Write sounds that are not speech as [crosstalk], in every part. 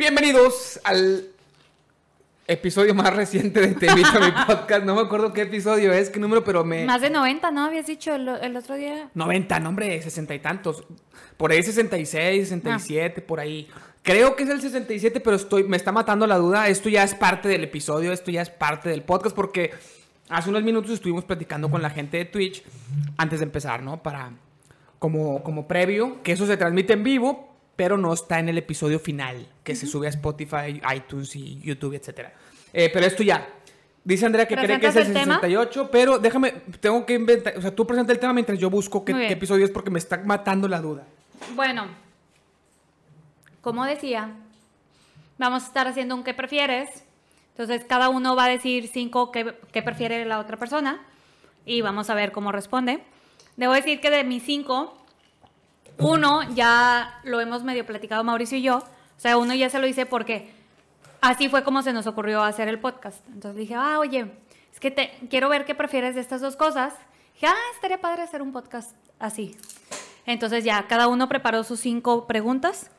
Bienvenidos al episodio más reciente de Te invito a mi podcast. No me acuerdo qué episodio es, qué número, pero me... Más de 90, ¿no? Habías dicho el, el otro día. 90, no, hombre, 60 y tantos. Por ahí 66, 67, por ahí. Creo que es el 67, pero estoy, me está matando la duda. Esto ya es parte del episodio, esto ya es parte del podcast, porque hace unos minutos estuvimos platicando con la gente de Twitch antes de empezar, ¿no? Para, como, como previo, que eso se transmite en vivo, pero no está en el episodio final, que se sube a Spotify, iTunes y YouTube, etcétera. Eh, pero esto ya. Dice Andrea que cree que es el, ¿Presentas el tema? 68, pero déjame, tengo que inventar, o sea, tú presenta el tema mientras yo busco qué episodio es porque me está matando la duda. Bueno, como decía, vamos a estar haciendo un qué prefieres. Entonces, cada uno va a decir cinco qué, qué prefiere la otra persona y vamos a ver cómo responde. Debo decir que de mis cinco, uno ya lo hemos medio platicado Mauricio y yo. O sea, uno ya se lo hice porque así fue como se nos ocurrió hacer el podcast. Entonces dije, ah, oye, es que te, quiero ver qué prefieres de estas dos cosas. Dije, ah, estaría padre hacer un podcast así. Entonces ya, cada uno preparó sus cinco preguntas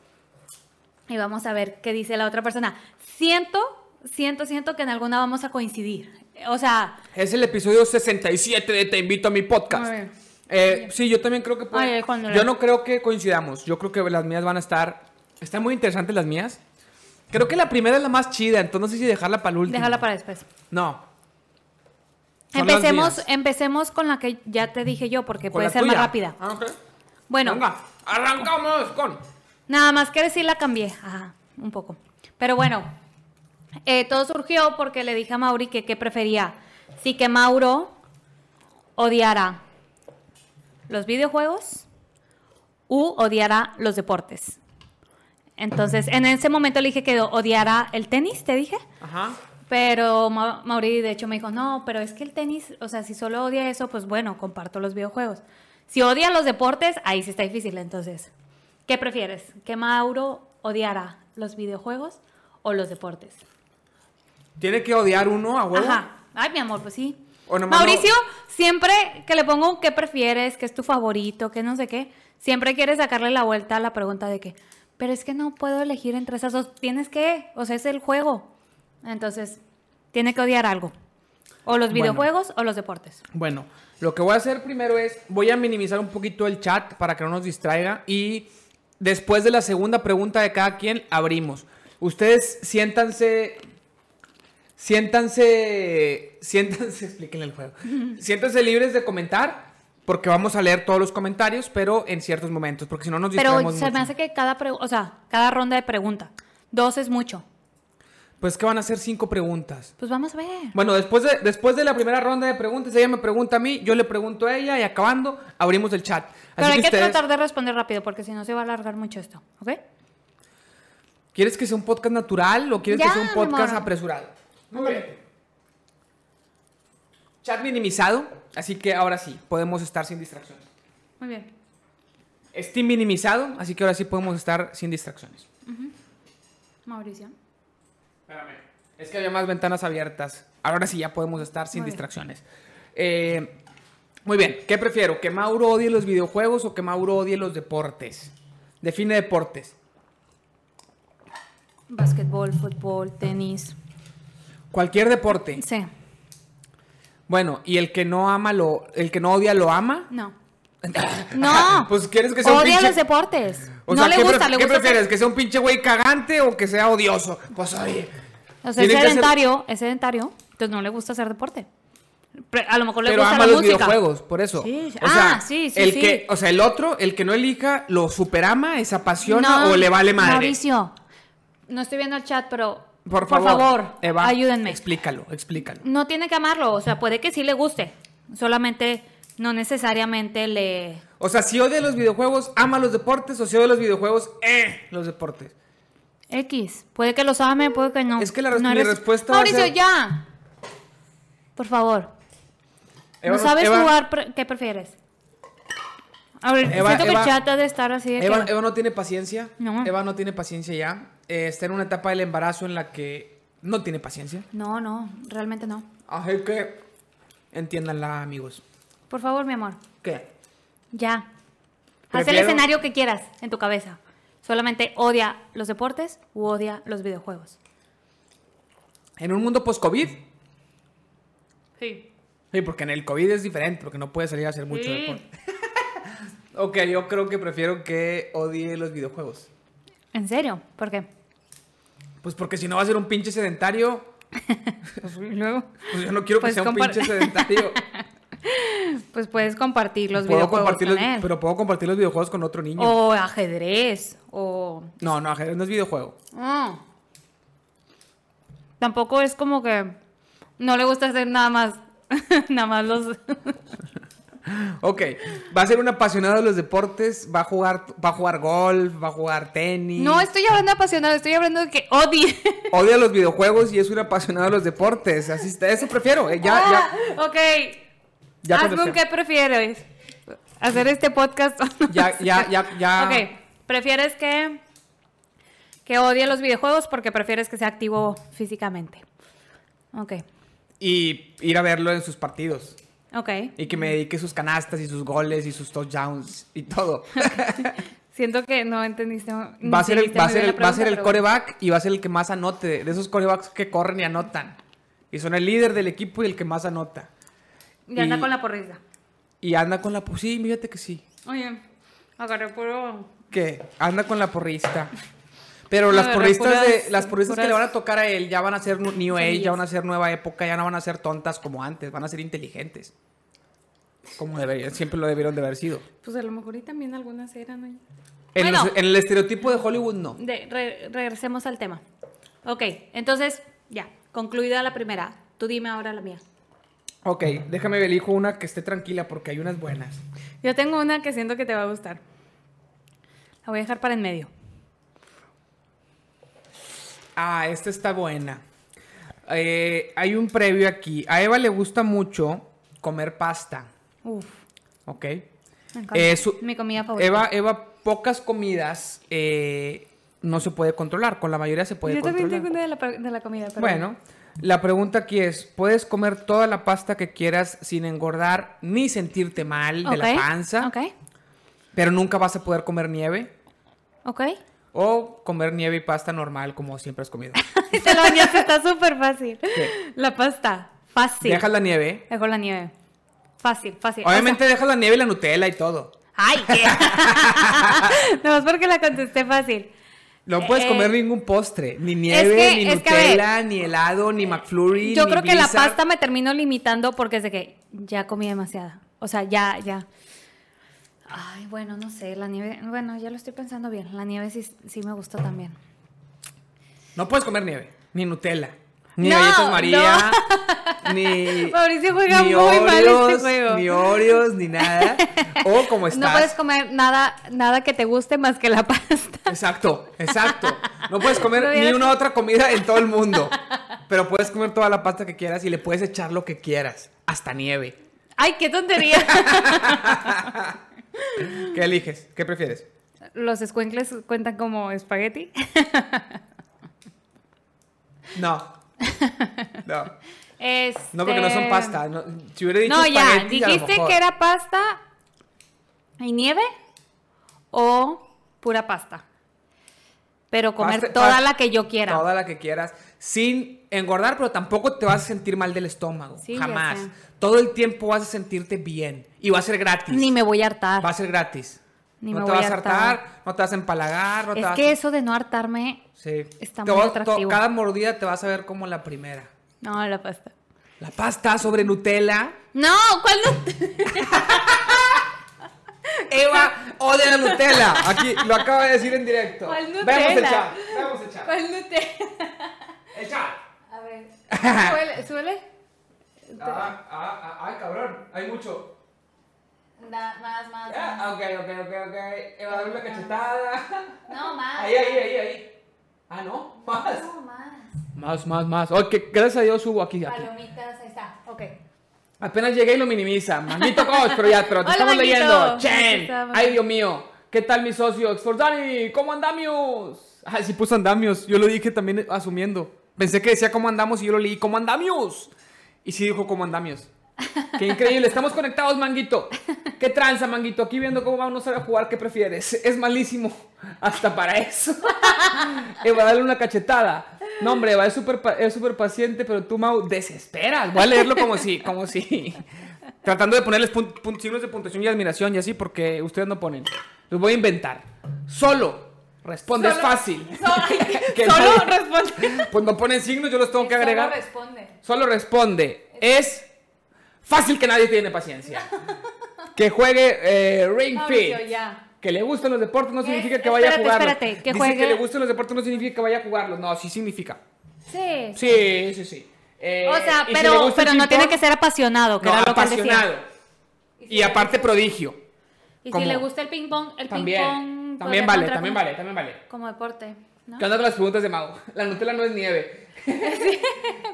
y vamos a ver qué dice la otra persona. Siento, siento, siento que en alguna vamos a coincidir. O sea, Es el episodio 67 de Te invito a mi podcast. Bien. Eh, sí, yo también creo que puede- Ay, cuando Yo la- no creo que coincidamos. Yo creo que las mías van a estar. Están muy interesantes las mías. Creo que la primera es la más chida, entonces no sé si dejarla para el último. déjala para después. No. Son Empecemos, empecemos con la que ya te dije yo, porque ¿Con puede ser más rápida. Ah, ok. Bueno, Venga, arrancamos con. Nada más que decir la cambié. Ajá, un poco. Pero bueno, eh, todo surgió porque le dije a Mauri que qué prefería. Si que Mauro odiara los videojuegos u odiara los deportes. Entonces, en ese momento le dije que odiara el tenis, te dije. Ajá. Pero Ma- Mauri, de hecho, me dijo, no, pero es que el tenis, o sea, si solo odia eso, pues bueno, comparto los videojuegos. Si odia los deportes, ahí sí está difícil. Entonces, ¿qué prefieres? ¿Que Mauro odiara los videojuegos o los deportes? Tiene que odiar uno a huevo. Ajá. Ay, mi amor, pues sí. O nomás Mauricio, siempre que le pongo qué prefieres, qué es tu favorito, qué no sé qué, siempre quiere sacarle la vuelta a la pregunta de que, pero es que no puedo elegir entre esas dos. Tienes que, o sea, es el juego. Entonces, tiene que odiar algo. O los Bueno. videojuegos o los deportes. Bueno, lo que voy a hacer primero es, voy a minimizar un poquito el chat para que no nos distraiga y después de la segunda pregunta de cada quien, abrimos. Ustedes siéntanse, siéntanse, siéntanse, [laughs] explíquenle el juego. Siéntanse libres de comentar porque vamos a leer todos los comentarios, pero en ciertos momentos, porque si no nos Pero se me mucho. hace que cada, o sea, cada ronda de pregunta, dos es mucho. Pues que van a ser cinco preguntas. Pues vamos a ver. Bueno, después de, después de la primera ronda de preguntas, ella me pregunta a mí, yo le pregunto a ella y acabando, abrimos el chat. Pero hay que ustedes- tratar de responder rápido porque si no se va a alargar mucho esto, ¿ok? ¿Quieres que sea un podcast natural o quieres Ya, que sea un podcast apresurado? Muy bien. Chat minimizado, así que ahora sí, podemos estar sin distracciones. Muy bien. Steam minimizado, así que ahora sí podemos estar sin distracciones. Mauricio. Espérame. Es que había más ventanas abiertas. Ahora sí ya podemos estar sin Muy bien. distracciones. Eh, muy bien, ¿qué prefiero? ¿Que Mauro odie los videojuegos o que Mauro odie los deportes? Define deportes. Básquetbol, fútbol, tenis. Cualquier deporte. Sí. Bueno, y el que no ama lo, el que no odia lo ama. No. [laughs] No. Pues quieres que sea un Odia pinche- los deportes. O no sea, le ¿qué, gusta, le qué gusta prefieres? ser- ¿Que sea un pinche güey cagante o que sea odioso? Pues oye. O sea, es sedentario, es sedentario, entonces no le gusta hacer deporte. A lo mejor le Pero gusta ama la los música. videojuegos, por eso. Sí, O sea, ah, sí, sí, el sí. que, o sea, el otro, el que no elija, lo superama, se apasiona No, o le vale madre. Mauricio, no estoy viendo el chat, pero Por favor, Eva, ayúdenme. Explícalo, explícalo. No tiene que amarlo, o sea, puede que sí le guste, solamente no necesariamente le... O sea, si odia los videojuegos, ama los deportes, o si odia los videojuegos, eh, los deportes. X, puede que los ame, puede que no. Es que la res- No mi eres- respuesta va a Mauricio, ser- ya. Por favor. Eva, ¿No sabes Eva- jugar? ¿Qué prefieres? A ver, Eva- siento que Eva- el chat ha de estar así de Eva, que... Eva no tiene paciencia. No. Eva no tiene paciencia ya. Eh, está en una etapa del embarazo en la que no tiene paciencia. No, no, realmente no. Así que entiéndanla, amigos. Por favor, mi amor, ¿Qué? ya. Haz el escenario que quieras en tu cabeza. ¿Solamente odia los deportes u odia los videojuegos? En un mundo post-COVID. Sí. Sí, porque en el COVID es diferente, porque no puede salir a hacer mucho Sí. deporte. Ok, yo creo que prefiero que odie los videojuegos. ¿En serio? ¿Por qué? Pues porque si no va a ser un pinche sedentario, [laughs] Pues, luego. pues yo no quiero que Pues sea un pinche sedentario. [laughs] Pues puedes compartir los puedo videojuegos compartir con los- él. pero puedo compartir los videojuegos con otro niño. O ajedrez. O. No, no, ajedrez no es videojuego. Mm. Tampoco es como que no le gusta hacer nada más. [laughs] nada más los. [laughs] Ok, va a ser un apasionado de los deportes, va a jugar, va a jugar golf, va a jugar tenis. no estoy hablando de apasionado, estoy hablando de que odie. [laughs] Odia los videojuegos y es un apasionado de los deportes. Así está, eso prefiero. eh, Ya, ya, Ah, ok. ya Haz contesté. con qué prefieres. ¿Hacer este podcast no? Ya, ya, ya, ya. Ok. ¿Prefieres que, que odie los videojuegos porque prefieres que sea activo físicamente? Ok. Y ir a verlo en sus partidos. Ok. Y que me dedique sus canastas y sus goles y sus touchdowns y todo. [laughs] Siento que no entendiste. Va a ser el, va ser el, a ser el coreback y va a ser el que más anote. De esos corebacks que corren y anotan. Y son el líder del equipo y el que más anota. Ya anda y- con la porrista. Y anda con la... Sí, fíjate que sí. Oye, agarré puro. ¿Qué? Anda con la porrista. [laughs] Pero A las porristas, puras- de, las porristas que le van a tocar a él ya van a ser New Age, semillas. ya van a ser nueva época, ya no van a ser tontas como antes, van a ser inteligentes. Como deberían, siempre lo debieron de haber sido. Pues a lo mejor y también algunas eran. oye. En, Bueno. los- en el estereotipo de Hollywood no. De- re- regresemos al tema. Ok, entonces, ya, concluida la primera. Tú dime ahora la mía. Ok, déjame elijo una que esté tranquila porque hay unas buenas. Yo tengo una que siento que te va a gustar. La voy a dejar para en medio. Ah, esta está buena. Eh, hay un previo aquí. A Eva le gusta mucho comer pasta, Uf, ¿ok? me. Eh, su- Mi comida favorita. Eva, Eva, pocas comidas eh, no se puede controlar. Con la mayoría se puede Yo también controlar. tengo una de la, pa- de la comida. pero- Bueno, la pregunta aquí es, ¿puedes comer toda la pasta que quieras sin engordar ni sentirte mal de la panza? Ok, Pero nunca vas a poder comer nieve. ok. O comer nieve y pasta normal como siempre has comido. [laughs] Te lo bañaste, está súper fácil. ¿Qué? La pasta, fácil. Dejas la nieve. Dejo la nieve. Fácil, fácil. Obviamente O sea, dejas la nieve y la Nutella y todo. ¡Ay! ¿qué? no, es porque la contesté fácil. No puedes Eh, comer ningún postre. Ni nieve, que- ni ver, Nutella, ni helado, ni McFlurry, Yo ni creo que la pasta me termino limitando porque es de que ya comí demasiada. O sea, ya, ya. Ay, bueno, no sé, la nieve, bueno, ya lo estoy pensando bien. La nieve sí, sí me gusta también. No puedes comer nieve. Ni Nutella. Ni No, galletas María. [laughs] Ni... [laughs] Mauricio juega ni muy mal Oreos, este juego. Ni Oreos, ni nada. [laughs] O como estás. No puedes comer nada, nada que te guste más que la pasta. Exacto, exacto. No puedes comer No ni una otra comida en todo el mundo. Pero puedes comer toda la pasta que quieras y le puedes echar lo que quieras. Hasta nieve. Ay, qué tontería. ¿Qué eliges? ¿Qué prefieres? Los escuincles cuentan como espagueti. No. No. Este... No, porque no son pasta. No, si hubiera dicho No, ya, dijiste que era pasta y nieve o pura pasta. Pero comer Pasta- toda pasta- la que yo quiera. Toda la que quieras. Sin engordar, pero tampoco te vas a sentir mal del estómago. Sí, Jamás. Todo el tiempo vas a sentirte bien. Y va a ser gratis. Ni me voy a hartar. Va a ser gratis. Ni no me te voy vas a hartar, hartar. no te vas a empalagar, no te es vas que eso de no hartarme, Sí. está Te muy atractivo. Cada mordida te vas a ver como la primera. no, la pasta. La pasta sobre Nutella. No, ¿cuál no? [laughs] Eva odia la Nutella. Aquí lo acaba de decir en directo. ¿Cuál Veamos Nutella? el chat. Veamos el chat. ¿Cuál te? El chat. A ver. Suele, suele. Ah, ah, ah, ay, cabrón. Hay mucho. Da- más, más, Ah, ok, ok, ok, ok. Eva, dale una cachetada. No, más. Ahí, ahí, ahí, ahí. Ah, no. Más. No, más. Más, más, más. Ok, gracias a Dios subo aquí. aquí. Palomitas, ahí está. Ok. Apenas llegué y lo minimiza. Manguito coach, pero ya, pero te Hola, estamos Manguito. leyendo. Chen. Ay, Dios mío. ¿Qué tal mi socio? Exforzani, ¿cómo andamios? Ay, sí puso andamios. Yo lo dije también asumiendo. Pensé que decía cómo andamos y yo lo leí cómo andamios. Y sí dijo cómo andamios. Qué increíble. Estamos conectados, Manguito. ¿Qué tranza, manguito? Aquí viendo cómo vamos a jugar, ¿qué prefieres? Es malísimo. Hasta para eso. [laughs] Eva, dale una cachetada. No, hombre, Eva es súper es súper paciente, pero tú, Mau, desesperas. Voy a leerlo como si, como si. Tratando de ponerles signos de puntuación y admiración y así, porque ustedes no ponen. Los voy a inventar. Solo. Responde, es Solo- fácil. [laughs] [laughs] Que [laughs] Solo nadie- responde. Pues no ponen signos, yo los tengo que agregar. responde. Solo responde. Es fácil que nadie tiene paciencia. Que juegue eh, Ring Fit. Que le gusten los deportes no significa que vaya a jugarlos. espérate, que Dice juegue- que le gusten los deportes no significa que vaya a jugarlos. No, sí significa. Sí. Sí, sí, sí. Eh, O sea, si pero, pero no tiene que ser apasionado, que No, era lo que él decía. apasionado. Y aparte prodigio. Y si le gusta el ping pong, el ping pong. También vale, también vale, también vale. Como deporte, ¿no? ¿Qué onda con las preguntas de Mago? [laughs] La Nutella no es nieve. [laughs]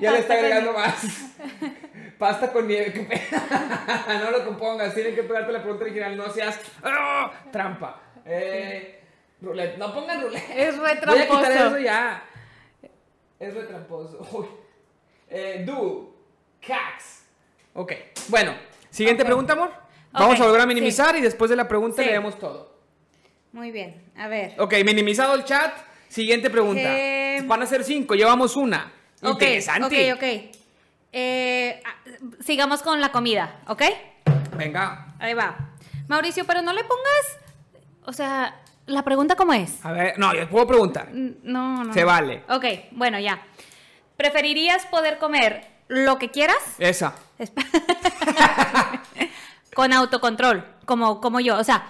ya le está con agregando más. [laughs] Pasta con nieve. qué pena. no lo compongas. Tienen que pegarte la pregunta original. No seas ¡Ah! trampa. Eh, roulette. No pongan roulette. Es re Voy a quitar eso ya. Es re tramposo. Uy. Eh, do. Cax. Ok. Bueno. Siguiente pregunta, amor. Vamos a volver a sí. minimizar y después de la pregunta Sí. leemos todo. Muy bien, a ver. Ok, minimizado el chat. Siguiente pregunta. Eh, Van a ser cinco, llevamos una. Ok, Interesante. ok, ok. Eh, ah, sigamos con la comida, ¿ok? Venga, Ahí va. Mauricio, pero no le pongas. O sea, la pregunta cómo es. a ver, no, yo puedo preguntar. No, no. Se vale. Ok, bueno, ya. ¿Preferirías poder comer lo que quieras? Esa. [laughs] Con autocontrol, como, como yo. O sea,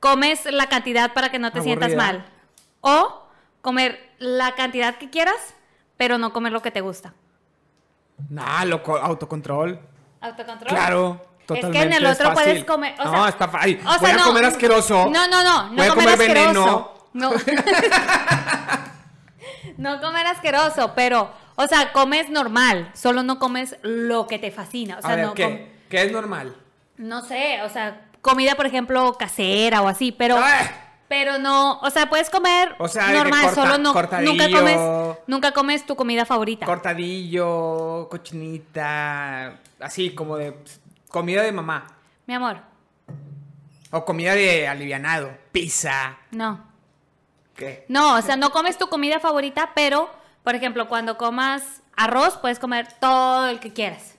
comes la cantidad para que no te sientas mal. O comer la cantidad que quieras, pero no comer lo que te gusta. Nah, loco, autocontrol. ¿Autocontrol? Claro, Es totalmente. que en el es otro puedes comer. O no, está fácil. o sea, Voy a no, comer asqueroso. No, no, no. No Voy a comer, veneno. No. [laughs] no comer asqueroso, pero, o sea, comes normal. Solo no comes lo que te fascina. O sea, a ver, no. ¿qué? ¿Qué es normal? No sé, o sea, comida, por ejemplo, casera o así, pero. ¡Ah! Pero no, o sea, puedes comer O sea, normal, corta- solo no, nunca comes, nunca comes tu comida favorita. Cortadillo, cochinita, así como de pss, comida de mamá. Mi amor, O comida de alivianado, pizza. no. ¿Qué? No, o sea, no comes tu comida favorita, pero, por ejemplo, cuando comas arroz, puedes comer todo el que quieras.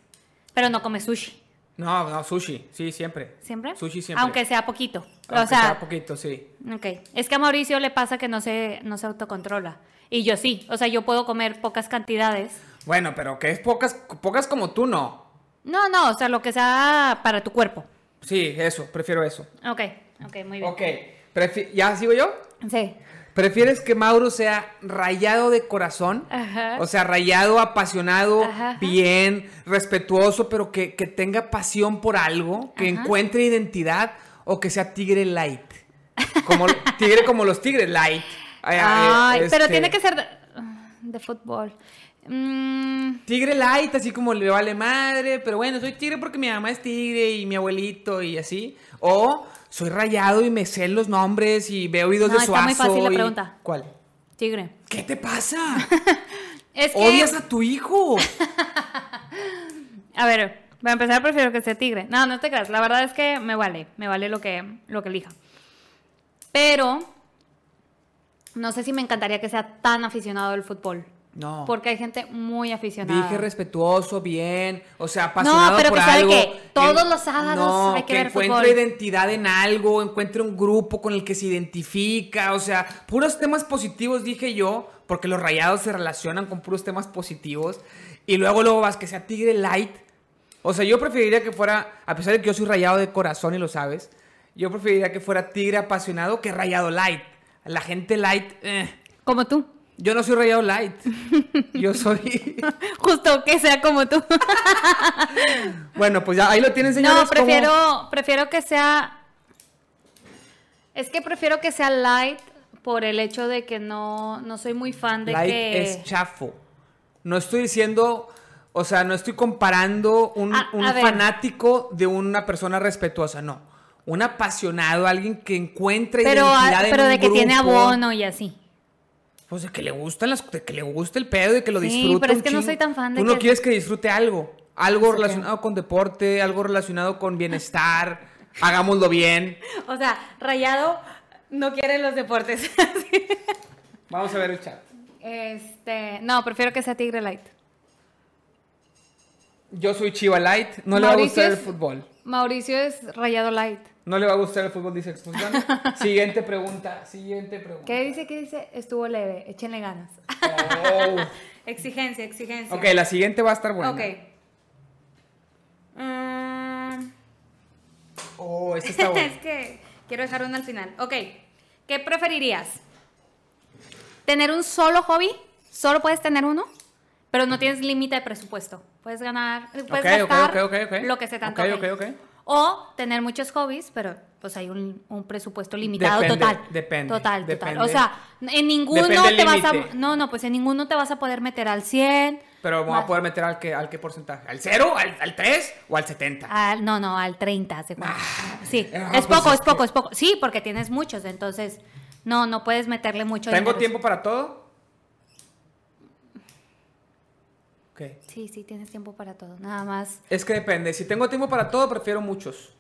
Pero no comes sushi. No, no, sushi, sí, siempre. ¿Siempre? Sushi siempre. Aunque sea poquito. Aunque o sea, sea poquito, sí. ok. Es que a Mauricio le pasa que no se, no se autocontrola. Y yo sí. O sea, yo puedo comer pocas cantidades. Bueno, pero que es pocas, pocas como tú, no. No, no, o sea, lo que sea para tu cuerpo. Sí, eso, prefiero eso. Ok, ok, muy bien. Ok, ¿ya sigo yo? Sí. ¿Prefieres que Mauro sea rayado de corazón? Ajá. O sea, rayado, apasionado, Ajá, ajá. bien, respetuoso, pero que, que tenga pasión por algo, que encuentre identidad, o que sea tigre light. Como, tigre como los tigres light. Ay, ay, pero este, tiene que ser de, de fútbol. Mm, Tigre light, así como le vale madre, pero bueno, soy tigre porque mi mamá es tigre y mi abuelito y así. O soy rayado y me sé los nombres y veo videos No, de está Suazo. muy fácil la pregunta. ¿Cuál? tigre. ¿Qué te pasa? [laughs] Es que, ¿Odias a tu hijo? [laughs] a ver, para empezar prefiero que sea tigre. No, no te creas. La verdad es que me vale. Me vale lo que, lo que elija. Pero, no sé si me encantaría que sea tan aficionado al fútbol. No. Porque hay gente muy aficionada. Dije respetuoso, bien, o sea, apasionado No, pero por que algo. que todos En- los sábados no, hay que ver encuentre fútbol. identidad en algo, encuentre un grupo con el que se identifica, o sea, puros temas positivos dije yo, porque los rayados se relacionan con puros temas positivos y luego luego vas que sea Tigre Light. O sea, yo preferiría que fuera, a pesar de que yo soy rayado de corazón y lo sabes, yo preferiría que fuera Tigre apasionado que rayado light. La gente light, eh. Como tú. Yo no soy rayado light. [laughs] Yo soy. [laughs] Justo que sea como tú. [laughs] bueno, pues ya ahí lo tienen, señores. No, como- prefiero, prefiero que sea. Es que prefiero que sea light por el hecho de que no, no soy muy fan de Light que. es chafo. No estoy diciendo. O sea, no estoy comparando un, A- un a fanático de una persona respetuosa, no. Un apasionado, alguien que encuentre pero identidad a- en pero un de que tiene abono y así. Pues de que le gustan las, de que le gusta el pedo, de que lo Sí, disfruta. pero es que no soy tan fan de Tú no que- quieres que disfrute algo. Algo relacionado con deporte, algo relacionado con bienestar. [laughs] Hagámoslo bien. O sea, Rayado no quiere los deportes. [laughs] Vamos a ver el chat. este, no, prefiero que sea Tigre Light. Yo soy Chiva Light. No le va a gustar el es- fútbol. Mauricio es Rayado Light. No le va a gustar el fútbol, dice Expulsando. [laughs] siguiente pregunta. Siguiente pregunta. ¿Qué dice? ¿Qué dice? Estuvo leve, échenle ganas. Oh. [laughs] exigencia, exigencia. Ok, la siguiente va a estar buena. Ok. Mm, Oh, esta [laughs] está es buena. que quiero dejar una al final. Ok. ¿Qué preferirías? ¿Tener un solo hobby? ¿Solo puedes tener uno? Pero no tienes límite de presupuesto. Puedes ganar, puedes Ok, ok, gastar ok, ok, ok. lo que se te antoje. O tener muchos hobbies, pero pues hay un, un presupuesto limitado Depende, total. depende, Total, depende. total. O sea, en ninguno te vas a... No, no, pues en ninguno te vas a poder meter al 100. Pero voy a poder meter al qué, al qué porcentaje. ¿Al 0? ¿Al, al 3? ¿O al 70? Al- no, no, al 30, ¿se cuenta? Sí, ah, es pues poco, es es poco, que- es poco. Sí, porque tienes muchos, entonces no, no puedes meterle mucho ¿Tengo dinero. tiempo para todo? Sí, sí, tienes tiempo para todo, nada más. Es que depende. Si tengo tiempo para todo, prefiero muchos.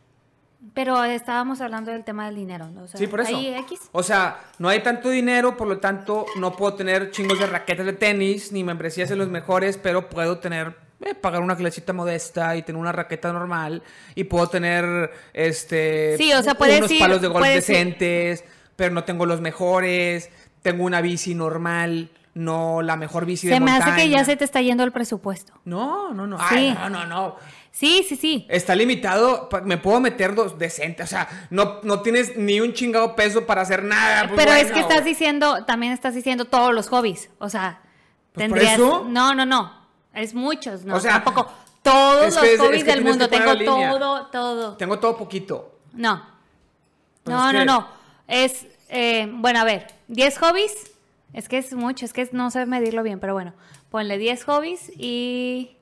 Pero estábamos hablando del tema del dinero, ¿no? O sea, Sí, por eso. X. O sea, no hay tanto dinero, por lo tanto, no puedo tener chingos de raquetas de tenis, ni membresías en los mejores, pero puedo tener, eh, pagar una clasita modesta y tener una raqueta normal, y puedo tener, este, Sí, o sea, puedes unos ir- palos de golf ir- decentes, pero no tengo los mejores, tengo una bici normal, no la mejor bici de Se me montaña. hace que ya se te está yendo el presupuesto. No, no, no. Sí. Ay, no, no, no. Sí, sí, sí. Está limitado, me puedo meter dos decentes, o sea, no, no tienes ni un chingado peso para hacer nada. pues, Pero es que estás diciendo, también estás diciendo todos los hobbies. O sea, Pues, ¿por tendrías. eso? No, no, no. Es muchos, ¿no? O sea, tampoco. Todos es los es- hobbies que del mundo. Tengo todo, todo. Tengo todo poquito. No. Pues no, no, no. Es, eh, bueno, a ver, 10 hobbies. Es que es mucho, es que no sé medirlo bien, pero bueno, ponle 10 hobbies y,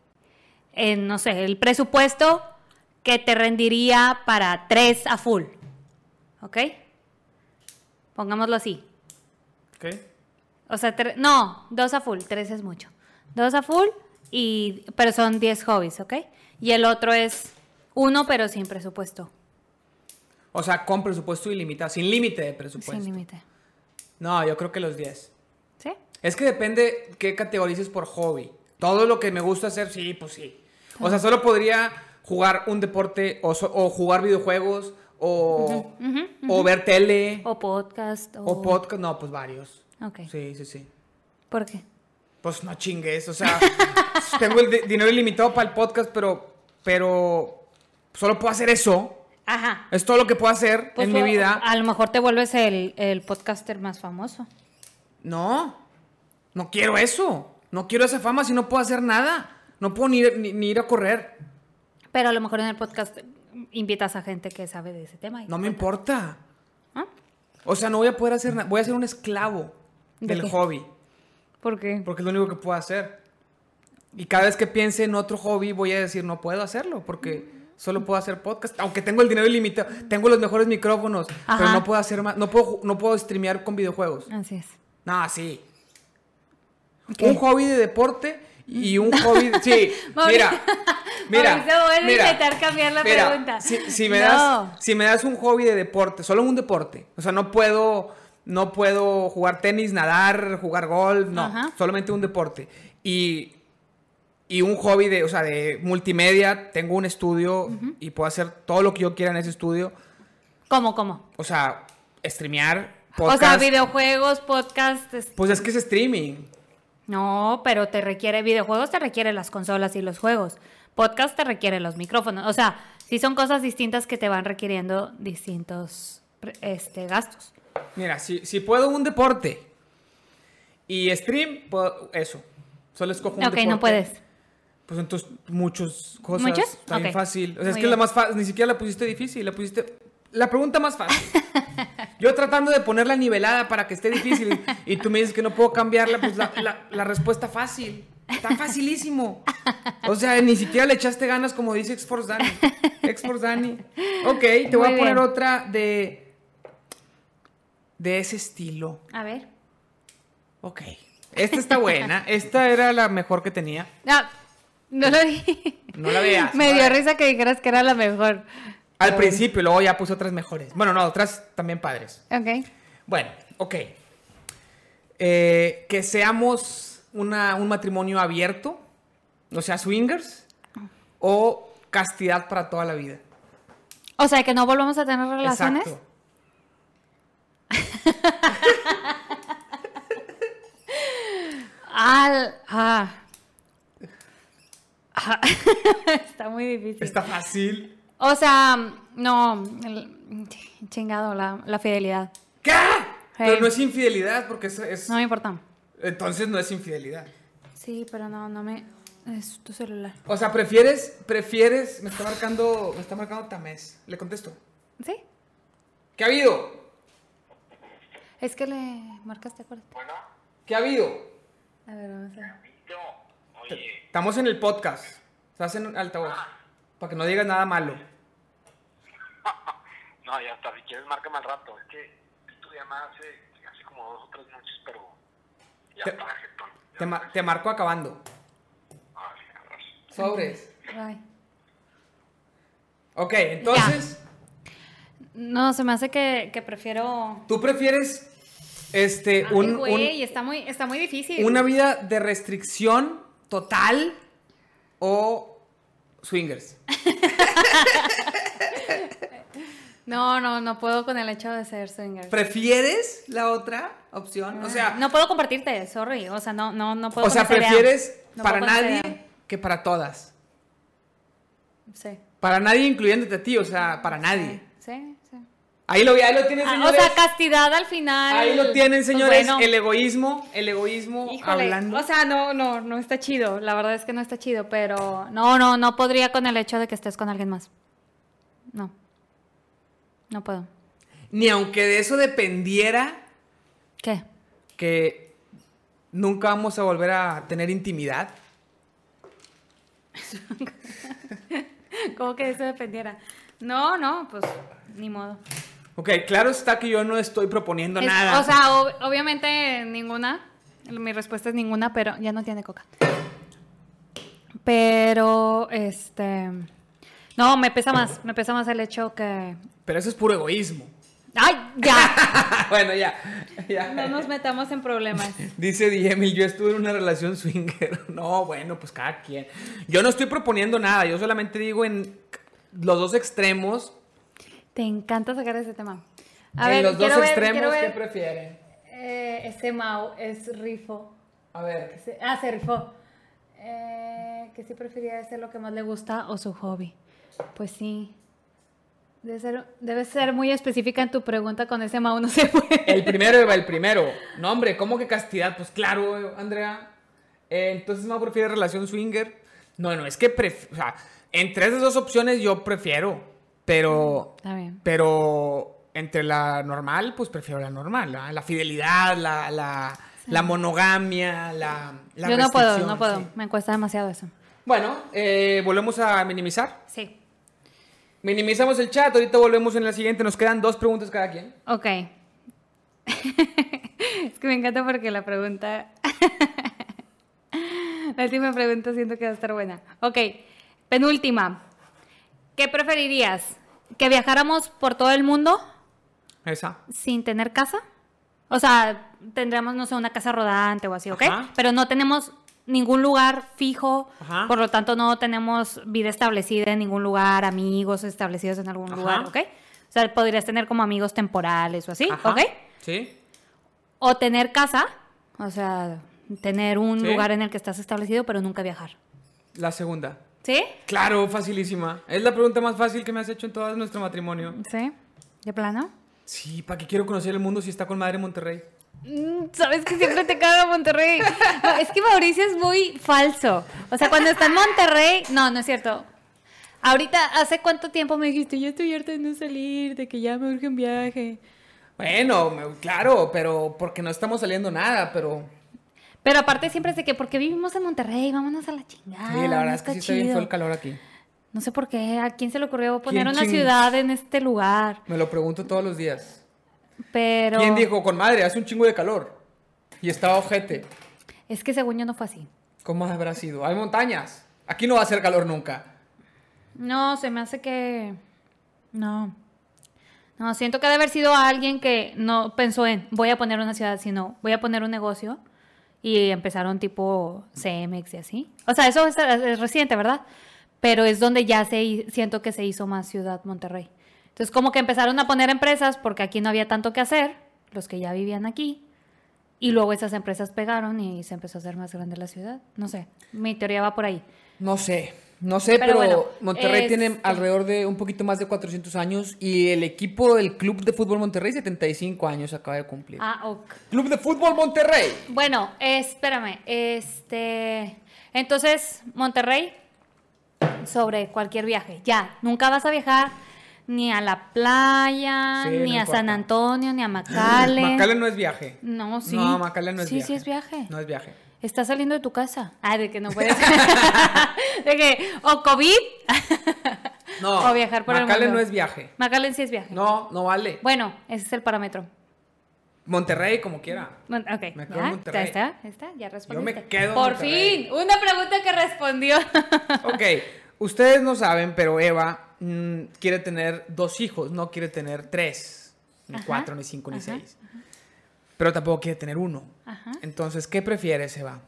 eh, no sé, el presupuesto que te rendiría para 3 a full. ¿Ok? Pongámoslo así. ¿Ok? O sea, no, 2 a full, 3 es mucho. 2 a full, y, pero son 10 hobbies, ¿ok? Y el otro es uno, pero sin presupuesto. O sea, con presupuesto ilimitado, sin límite de presupuesto. Sin límite. No, yo creo que los 10. Es que depende qué categorices por hobby. Todo lo que me gusta hacer, sí, pues sí. O sea, solo podría jugar un deporte o, so- o jugar videojuegos o, o ver tele O podcast. O, o podcast. No, pues varios. Ok. Sí, sí, sí. ¿Por qué? Pues no chingues, o sea, [laughs] tengo el di- dinero ilimitado para el podcast, pero, pero solo puedo hacer eso. Ajá. Es todo lo que puedo hacer Pues en mi vida. A lo mejor te vuelves el, el podcaster más famoso. No, no quiero eso. No quiero esa fama si no puedo hacer nada. No puedo ni, ni- ni ir a correr. Pero a lo mejor en el podcast invitas a gente que sabe de ese tema. y No me importa. ¿Ah? O sea, no voy a poder hacer nada. Voy a ser un esclavo ¿De del qué? hobby. ¿Por qué? Porque es lo único que puedo hacer. Y cada vez que piense en otro hobby, voy a decir, no puedo hacerlo, porque solo puedo hacer podcast. Aunque tengo el dinero ilimitado, tengo los mejores micrófonos, pero no puedo hacer más. No puedo, no puedo streamear con videojuegos. Así es. No, sí. ¿Qué? Un hobby de deporte y un hobby. Sí, [laughs] mira. Mira. Mauricio vuelve a mira, intentar cambiar la mira, pregunta. Si, si me No. das, si me das un hobby de deporte, solo un deporte. O sea, no puedo, no puedo jugar tenis, nadar, jugar golf, no. Ajá. Solamente un deporte. Y, y un hobby de, o sea, de multimedia. Tengo un estudio y puedo hacer todo lo que yo quiera en ese estudio. ¿Cómo, cómo? O sea, streamear, O podcast. sea, videojuegos, podcast. es- Pues es que es streaming. No, pero te requiere videojuegos, te requiere las consolas y los juegos. Podcast te requiere los micrófonos. O sea, sí son cosas distintas que te van requiriendo distintos este, gastos. Mira, si, si puedo un deporte y stream, puedo eso. Solo escojo un ok, deporte. no puedes. Pues entonces, muchas cosas. ¿Muchos? Está bien fácil. O sea, es que la más fácil. Ni siquiera la pusiste difícil. La pusiste. La pregunta más fácil. [laughs] Yo tratando de ponerla nivelada para que esté difícil y tú me dices que no puedo cambiarla, pues la, la- la respuesta fácil. Está facilísimo. O sea, ni siquiera le echaste ganas como dice X-Force Dani. X-Force Dani. Ok, te voy Muy a poner bien. otra de. de ese estilo. A ver. Ok. Esta está buena. Esta era la mejor que tenía. No, no lo dije. No la veas. [laughs] Me dio la- risa que dijeras que era la mejor. Al principio, luego ya puse otras mejores. Bueno, no, otras también padres. Ok. Bueno, ok. Eh, que seamos una- un matrimonio abierto, o sea, swingers, o castidad para toda la vida. O sea, que no volvamos a tener relaciones. Exacto. [laughs] Al, ah. Ah, [laughs] Está muy difícil. Está fácil. O sea, no, el- chingado, la, la fidelidad. ¿Qué? Pero no es infidelidad porque es, es- No me importa. Entonces no es infidelidad. Sí, pero no, no me... Es tu celular. O sea, prefieres, prefieres, me está marcando, me está marcando Tamés. Le contesto. ¿Sí? ¿Qué ha habido? Es que le marcaste, acuérdate. Bueno, ¿Qué ha habido? A ver, vamos a ver. Estamos en el podcast. Estás en altavoz. Para que no digas nada malo. [laughs] no, ya está, si quieres márcame al rato. Es que tu llamada hace, hace como dos o tres noches, pero ya Te- está jetón. Te, ma- te marco acabando. Sobres. Bye. Ok, entonces, No, se me hace que, que prefiero... tú prefieres este Ay, un, güey, está muy, está muy difícil. un- una vida de restricción total o swingers. [laughs] No, no, no puedo con el hecho de ser swinger. ¿Prefieres la otra opción? O sea, no puedo compartirte, sorry. O sea, no, no, no puedo o sea, prefieres No para nadie idea. que para todas. Sí. Para nadie incluyéndote a ti, o sea, para nadie. Ahí lo, ahí lo tienen, Ah, o señores. sea, castidad al final. Ahí lo tienen, pues señores. bueno. El egoísmo, el egoísmo Híjole, hablando. o sea, no, no, no está chido. La verdad es que no está chido, pero no, no, no podría con el hecho de que estés con alguien más. No. No puedo. Ni aunque de eso dependiera ¿Qué? que nunca vamos a volver a tener intimidad. [laughs] ¿Cómo que eso dependiera? No, no, pues ni modo. Ok, claro está que yo no estoy proponiendo Es- nada. O sea, ob- obviamente ninguna. Mi respuesta es ninguna, pero ya no tiene coca. Pero, este. No, me pesa más. Me pesa más el hecho que. Pero eso es puro egoísmo. ¡Ay! ¡Ya! [laughs] bueno, ya. ya. No nos metamos en problemas. [laughs] Dice Diemil, yo estuve en una relación swinger. [laughs] No, bueno, pues cada quien. Yo no estoy proponiendo nada, yo solamente digo en los dos extremos. Te encanta sacar ese tema. en los dos ver- extremos, quiero ¿qué ver, prefieren? eh, ese Mau es rifo. A ver. Se- Ah, se rifó. Eh, que sí preferiría hacer lo que más le gusta o su hobby. Pues sí. Debe ser, debe ser muy específica en tu pregunta con ese Mau, no se [laughs] puede. El primero iba el primero. No, hombre, ¿cómo que castidad? Pues claro, Andrea. Eh, entonces no prefiere relación swinger. No, no, es que o sea, entre esas dos opciones yo prefiero. Pero. Está bien. Pero entre la normal, pues prefiero la normal. La, la fidelidad, la, la, la monogamia, la. la Yo no puedo, no puedo. sí. Me cuesta demasiado eso. Bueno, eh, volvemos a minimizar. Sí. Minimizamos el chat, ahorita volvemos en la siguiente. Nos quedan dos preguntas cada quien. Ok. [laughs] es que me encanta porque la pregunta. [laughs] la última pregunta siento que va a estar buena. Ok. Penúltima. ¿Qué preferirías? ¿Que viajáramos por todo el mundo Esa. sin tener casa? O sea, tendríamos, no sé, una casa rodante o así, ¿ok? Ajá. Pero no tenemos ningún lugar fijo, Ajá. por lo tanto no tenemos vida establecida en ningún lugar, amigos establecidos en algún Ajá. lugar, ¿ok? O sea, podrías tener como amigos temporales o así. ¿ok? Sí. O tener casa, o sea, tener un Sí. lugar en el que estás establecido, pero nunca viajar. La segunda. ¿Sí? Claro, facilísima. Es la pregunta más fácil que me has hecho en todo nuestro matrimonio. ¿Sí? ¿De plano? Sí, ¿para qué quiero conocer el mundo si está con Madre Monterrey? Mm, Sabes que siempre te caga Monterrey. Es que Mauricio es muy falso. O sea, cuando está en Monterrey, no, no es cierto. Ahorita, ¿hace cuánto tiempo me dijiste? Ya estoy harta de no salir, de que ya me urge un viaje. Bueno, claro, pero porque no estamos saliendo nada, pero... Pero aparte siempre es de que porque vivimos en Monterrey, vámonos a la chingada. Sí, la no verdad es que sí está bien el calor aquí. No sé por qué, ¿a quién se le ocurrió poner ¿Quién una ching- ciudad en este lugar? Me lo pregunto todos los días. Pero ¿Quién dijo, con madre, hace un chingo de calor? Y estaba ojete. es que según yo no fue así. ¿Cómo habrá sido? Hay montañas. Aquí no va a hacer calor nunca. No, se me hace que No. No, siento que debe haber sido alguien que no pensó en voy a poner una ciudad, sino voy a poner un negocio. Y empezaron tipo CMX y así. O sea, eso es, es reciente, ¿verdad? Pero es donde ya se, siento que se hizo más ciudad Monterrey. Entonces, como que empezaron a poner empresas porque aquí no había tanto que hacer, los que ya vivían aquí. Y luego esas empresas pegaron y se empezó a hacer más grande la ciudad. No sé, mi teoría va por ahí. No sé, no sé, pero, Pero bueno, Monterrey tiene alrededor de un poquito más de 400 años y el equipo del Club de Fútbol Monterrey 75 años acaba de cumplir. Ah, ok. Club de Fútbol Monterrey. Bueno, espérame, este, entonces Monterrey sobre cualquier viaje, ya, nunca vas a viajar ni a la playa, Sí, ni no a San. Antonio, ni a [gasps] McAllen. McAllen no es viaje. No, sí. No, McAllen no es sí, viaje. Sí, es viaje. No es viaje. Estás saliendo de tu casa. Ah, de que no puedes. [laughs] [laughs] de que, o COVID. No, [laughs] O viajar por el mundo. no es viaje. McAllen sí es viaje. No, no vale. Bueno, ese es el parámetro. Monterrey, como quiera. Mon- Ok, Me quedo en ya, Monterrey. ya está, ya está, ya respondiste. me quedo Por fin, una pregunta que respondió. [laughs] Ok, ustedes no saben, pero Eva mm, quiere tener dos hijos, no quiere tener tres, ni Ajá, cuatro, ni cinco, ni ajá. seis. Pero tampoco quiere tener uno. Ajá. Entonces, ¿qué prefieres, Eva?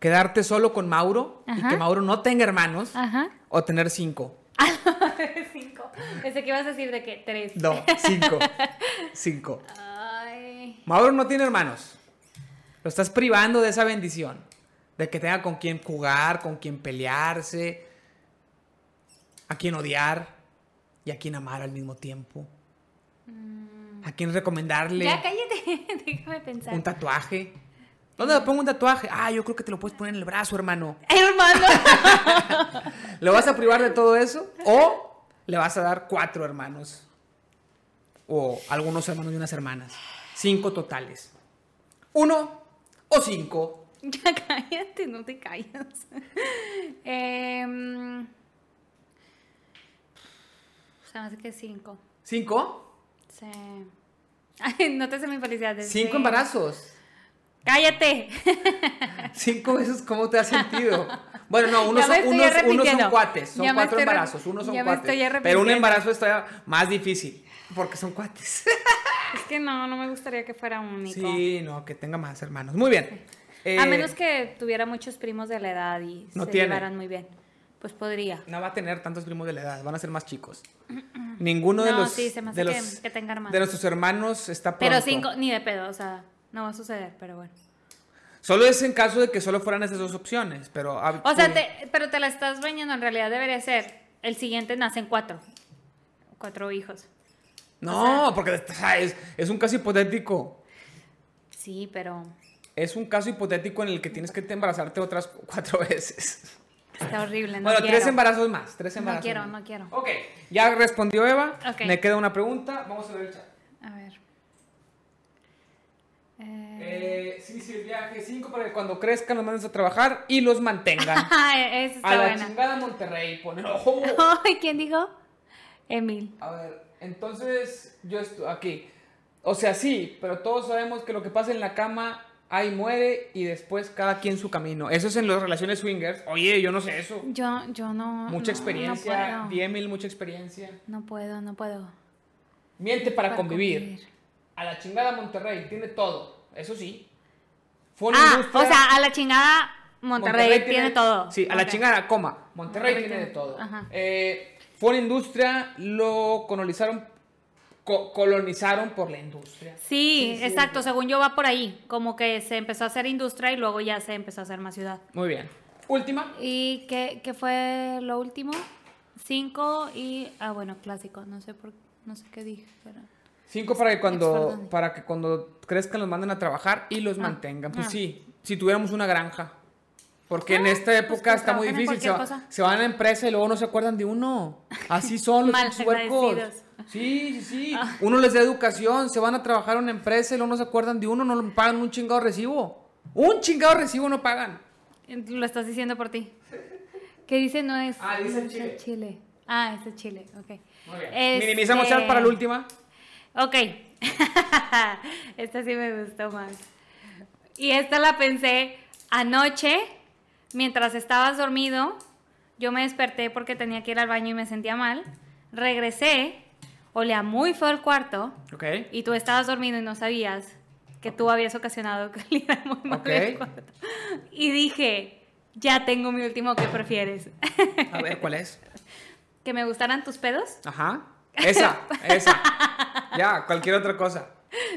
¿Quedarte solo con Mauro y que Mauro no tenga hermanos? Ajá. ¿O tener cinco? [laughs] Cinco. Pensé que ibas a decir de que tres. No, cinco. [laughs] cinco. Ay. Mauro no tiene hermanos. Lo estás privando de esa bendición. De que tenga con quien jugar, con quien pelearse, a quien odiar y a quien amar al mismo tiempo. A quien recomendarle Mm. Ya cállate, [laughs] déjame pensar. un tatuaje. ¿Dónde pongo un tatuaje? Ah, yo creo que te lo puedes poner en el brazo, hermano. Hermano. [laughs] ¿Le vas a privar de todo eso? ¿O le vas a dar cuatro hermanos? O algunos hermanos y unas hermanas. Cinco totales. ¿Uno o cinco? ya [laughs] cállate, no te callas. [laughs] Em, se me hace que cinco. ¿Cinco? Sí. Ay, no te sé mi felicidad. es ¿Cinco embarazos? ¡Cállate! ¿Cinco veces cómo te has sentido? Bueno, no, [laughs] unos son, unos, unos son cuates. Son Ya cuatro embarazos. Unos son cuates. Pero un embarazo está más difícil. Porque son cuates. [laughs] Es que no, no me gustaría que fuera único. Sí, no, que tenga más hermanos. Muy bien. A Eh, menos que tuviera muchos primos de la edad y No se tiene. llevaran muy bien. Pues podría. No va a tener tantos primos de la edad, van a ser más chicos. [clears throat] Ninguno de los, sí, se me hace de, que- los que tenga hermanos. de nuestros hermanos está pronto. Pero cinco, ni de pedo, o sea, no va a suceder, pero bueno. Solo es en caso de que solo fueran esas dos opciones, pero... ah, O sea, te- pero te la estás bañando, en realidad debería ser, el siguiente nacen cuatro. Cuatro hijos. No, porque o sea, es, es un caso hipotético. Sí, pero Es un caso hipotético en el que tienes que te embarazarte otras cuatro [laughs] veces. está horrible, no bueno, quiero. tres embarazos más, tres No embarazos quiero, más. no quiero. Ok, ya respondió Eva. Ok. Me queda una pregunta. Vamos a ver el chat. A ver. Eh... Sí, sí, el viaje 5 para que cuando crezcan los mandes a trabajar y los mantengan. [laughs] Ay, esa a la buena. chingada Monterrey. Pone, ojo. [laughs] Ay, ¿quién dijo? Emil. A ver, entonces yo estoy aquí. O sea, sí, pero todos sabemos que lo que pasa en la cama, ahí muere y después cada quien su camino. Eso es en las relaciones swingers. Oye, yo no sé eso. Yo, yo no. Mucha no, experiencia, No puedo. 10 mil, mucha experiencia. No puedo, no puedo. Miente para, Para convivir. convivir. A la chingada Monterrey, tiene todo. Eso sí. Fue Ah, industria- o sea, a la chingada Monterrey, tiene, todo. Sí, a la chingada, coma. Monterrey, Monterrey tiene de todo. ajá. Eh, fue una industria, lo colonizaron, co- colonizaron por la industria. Sí, exacto, según yo va por ahí, como que se empezó a hacer industria y luego ya se empezó a hacer más ciudad. Muy bien. Última. ¿Y qué, qué fue lo último? Cinco y, ah, bueno, clásico, no sé por, no sé qué dije, pero... Cinco para que cuando, para que cuando crezcan los manden a trabajar y los Ah, mantengan. Pues ah. sí, si tuviéramos una granja. Porque en Ah, esta pues época está muy difícil. Se, va- van a la empresa y luego no se acuerdan de uno. Así son los. Malagradecidos. Sí, sí, sí. Uno les da educación, se van a trabajar a una empresa y luego no se acuerdan de uno, no pagan un chingado recibo. Un chingado recibo no pagan. Lo estás diciendo por ti. ¿Qué dice? No es... Ah, dice Chile. Chile. Ah, es Chile, ok. Muy bien. Este- Minimizamos para la última. Ok. [laughs] esta sí me gustó más. Y esta la pensé anoche, mientras estabas dormido. Yo me desperté porque tenía que ir al baño y me sentía mal. Regresé olía muy feo el cuarto Ok. y tú estabas dormido y no sabías que tú habías ocasionado que [laughs] oliera muy mal Ok. el cuarto. Y dije, ya tengo mi último, ¿qué prefieres? A ver, ¿cuál es? [laughs] ¿Que me gustaran tus pedos? Ajá. Esa, [laughs] esa. Ya, cualquier otra cosa.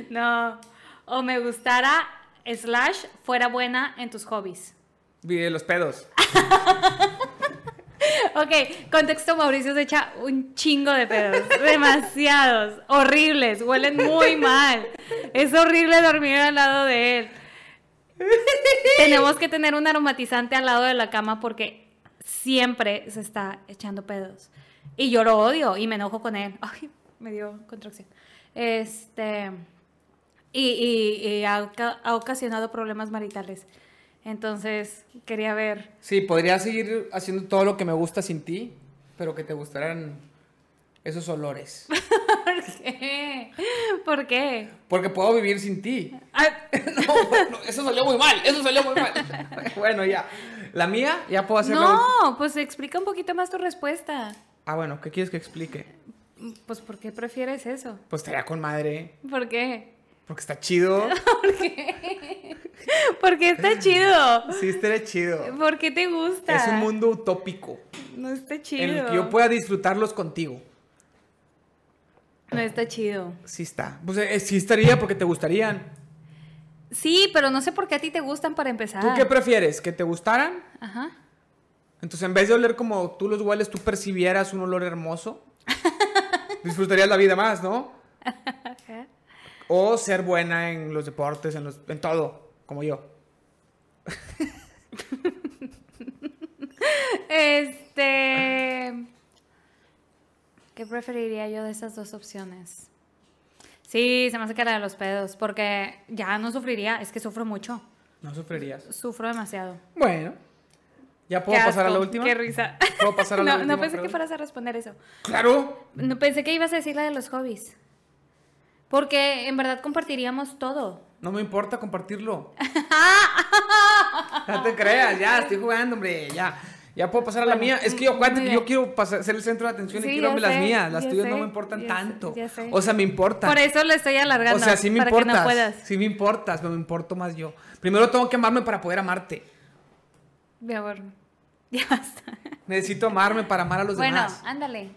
No. O me gustara, slash, fuera buena en tus hobbies. Vi los pedos. [laughs] Ok, contexto, Mauricio se echa un chingo de pedos, demasiados, horribles, huelen muy mal. Es horrible dormir al lado de él. Tenemos que tener un aromatizante al lado de la cama porque siempre se está echando pedos. Y yo lo odio y me enojo con él. [laughs] Ay, me dio contracción. Este. Y, y- y ha, ha ocasionado problemas maritales. Entonces, quería ver. Sí, podría seguir haciendo todo lo que me gusta sin ti, pero que te gustaran esos olores. [laughs] ¿Por qué? ¿Por qué? Porque puedo vivir sin ti. Ah, [laughs] No, eso salió muy mal, eso salió muy mal. Bueno, ya. La mía, ya puedo hacerla. no, pues explica un poquito más tu respuesta. Ah, bueno, ¿qué quieres que explique? Pues, ¿por qué prefieres eso? Pues estaría con madre, ¿Por qué? porque está chido. [laughs] Porque está chido. Sí, estaría chido. ¿Por qué te gusta? Es un mundo utópico No está chido. en el que yo pueda disfrutarlos contigo. No está chido. Sí está. Pues eh, sí estaría porque te gustarían. Sí, pero no sé por qué a ti te gustan para empezar. ¿Tú qué prefieres? ¿Que te gustaran? Ajá. Entonces, en vez de oler como tú los hueles, tú percibieras un olor hermoso. [laughs] Disfrutarías la vida más, ¿no? O ser buena en los deportes, en, los, en todo, como yo. Este. ¿Qué preferiría yo de esas dos opciones? Sí, se me hace que la de los pedos, porque ya no sufriría, es que sufro mucho, No sufrirías. sufro demasiado. Bueno. ¿Ya puedo Qué pasar a la asco, última? Qué risa. ¿Puedo pasar a la [laughs] no, última no pensé que fueras a responder eso. ¡Claro! No pensé que ibas a decir la de los hobbies. Porque en verdad compartiríamos todo. No me importa compartirlo. [laughs] [laughs] no te creas, ya, estoy jugando, hombre, ya. Ya puedo pasar a la Bueno, mía. Es que yo, acuérdate que yo quiero pasar- ser el centro de atención Sí, y quiero darme las sé, mías. Las ya tuyas no sé, me importan sé, tanto. sé. O sea, me importan. Por eso lo estoy alargando. O sea, sí me importas. no. Sí me importas, pero me importo más yo. Primero tengo que amarme para poder amarte. Mi amor, [laughs] ya basta. Necesito amarme para amar a los Bueno, demás. ándale.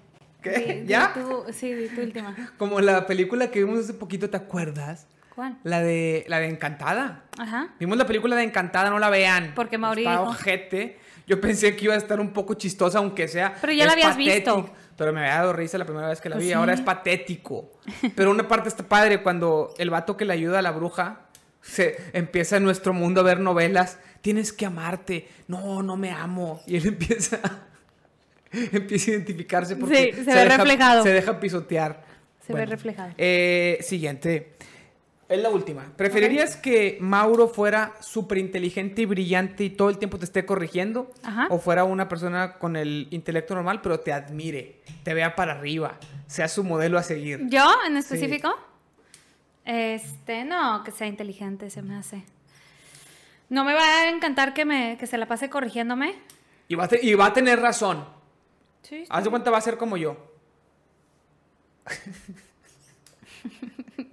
¿Qué? Di- di ¿Ya? tu- sí, di tu última. [laughs] Como la película que vimos hace poquito, ¿te acuerdas? ¿Cuál? La de la de Encantada. Ajá. Vimos la película de Encantada, no la vean. Porque Mauri Está ojete. Yo pensé que iba a estar un poco chistosa, aunque sea. Pero ya la habías visto. patético. Pero me había dado risa la primera vez que la Pues vi. sí. Ahora es patético. Pero una parte está padre cuando el vato que le ayuda a la bruja se empieza en nuestro mundo a ver novelas. Tienes que amarte. No, no me amo. Y él [laughs] empieza. empieza a identificarse porque Sí, se ve deja- reflejado. Se deja pisotear. Se ve reflejado. eh, siguiente. Es la última. ¿Preferirías que Mauro fuera súper inteligente y brillante y todo el tiempo te esté corrigiendo? Ajá. ¿O fuera una persona con el intelecto normal pero te admire, te vea para arriba, sea su modelo a seguir? ¿Yo en específico? Este, no, que sea inteligente, se me hace. No me va a encantar que, me, que se la pase corrigiéndome. Y va a, te- y va a tener razón. Sí. Haz de cuenta, va a ser como yo. [laughs]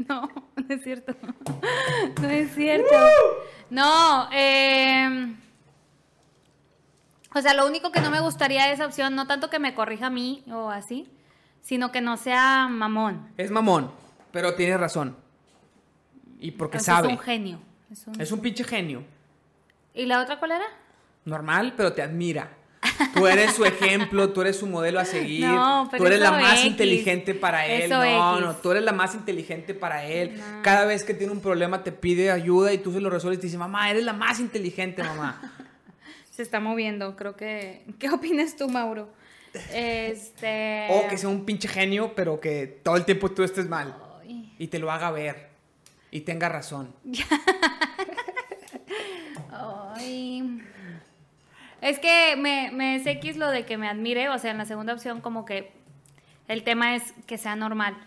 No, no es cierto. No es cierto. No, eh, o sea, lo único que no me gustaría de esa opción, no tanto que me corrija a mí o así, sino que no sea mamón. Es mamón, pero tiene razón. Y porque sabe. Es un genio. Es un- Es un pinche genio. ¿Y la otra cuál era? normal, pero te admira. Tú eres su ejemplo, tú eres su modelo a seguir. No, pero tú eres la más X. inteligente para él. Eso no, X. no, tú eres la más inteligente para él. No. Cada vez que tiene un problema te pide ayuda y tú se lo resuelves y te dice, mamá, eres la más inteligente, mamá. [laughs] Se está moviendo, creo que... ¿Qué opinas tú, Mauro? Este... o que sea un pinche genio, pero que todo el tiempo tú estés mal. Ay. Y te lo haga ver. Y tenga razón. [laughs] Ay. Es que me, me es X lo de que me admire, o sea, en la segunda opción como que el tema es que sea normal.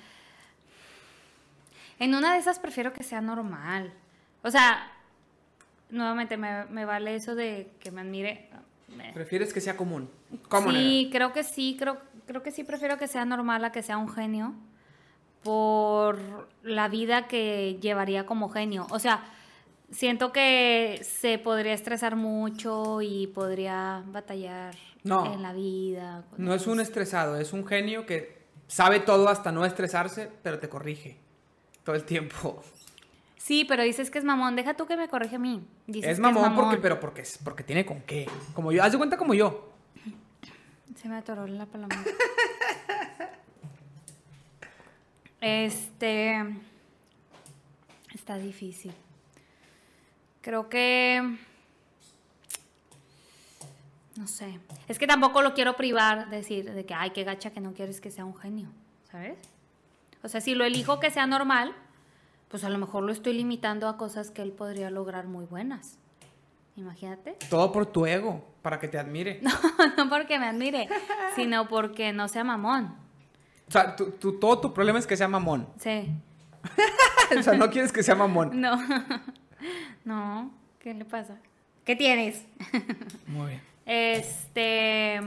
En una de esas prefiero que sea normal. O sea, nuevamente me, me vale eso de que me admire. Prefieres que sea común. ¿Cómo sí, creo que sí, creo, creo que sí prefiero que sea normal a que sea un genio. por la vida que llevaría como genio. O sea, siento que se podría estresar mucho y podría batallar No. en la vida. No es un estresado, es un genio que sabe todo hasta no estresarse, pero te corrige todo el tiempo. Sí, pero dices que es mamón. Deja tú que me corrige a mí. Dices es que mamón, porque, pero porque, es- porque tiene con qué. Como yo, haz de cuenta como yo. Se me atoró la paloma. [laughs] Este. Está difícil. Creo que. No sé. Es que tampoco lo quiero privar, decir, de que, ay, qué gacha que no quieres que sea un genio, ¿sabes? O sea, si lo elijo que sea normal, pues a lo mejor lo estoy limitando a cosas que él podría lograr muy buenas. Imagínate. Todo por tu ego, para que te admire. [laughs] no porque me admire, sino porque no sea mamón. O sea, tú- tú- todo tu problema es que sea mamón. Sí. [laughs] o sea, no quieres que sea mamón. No. No. ¿Qué le pasa? ¿Qué tienes? [laughs] Muy bien. Este.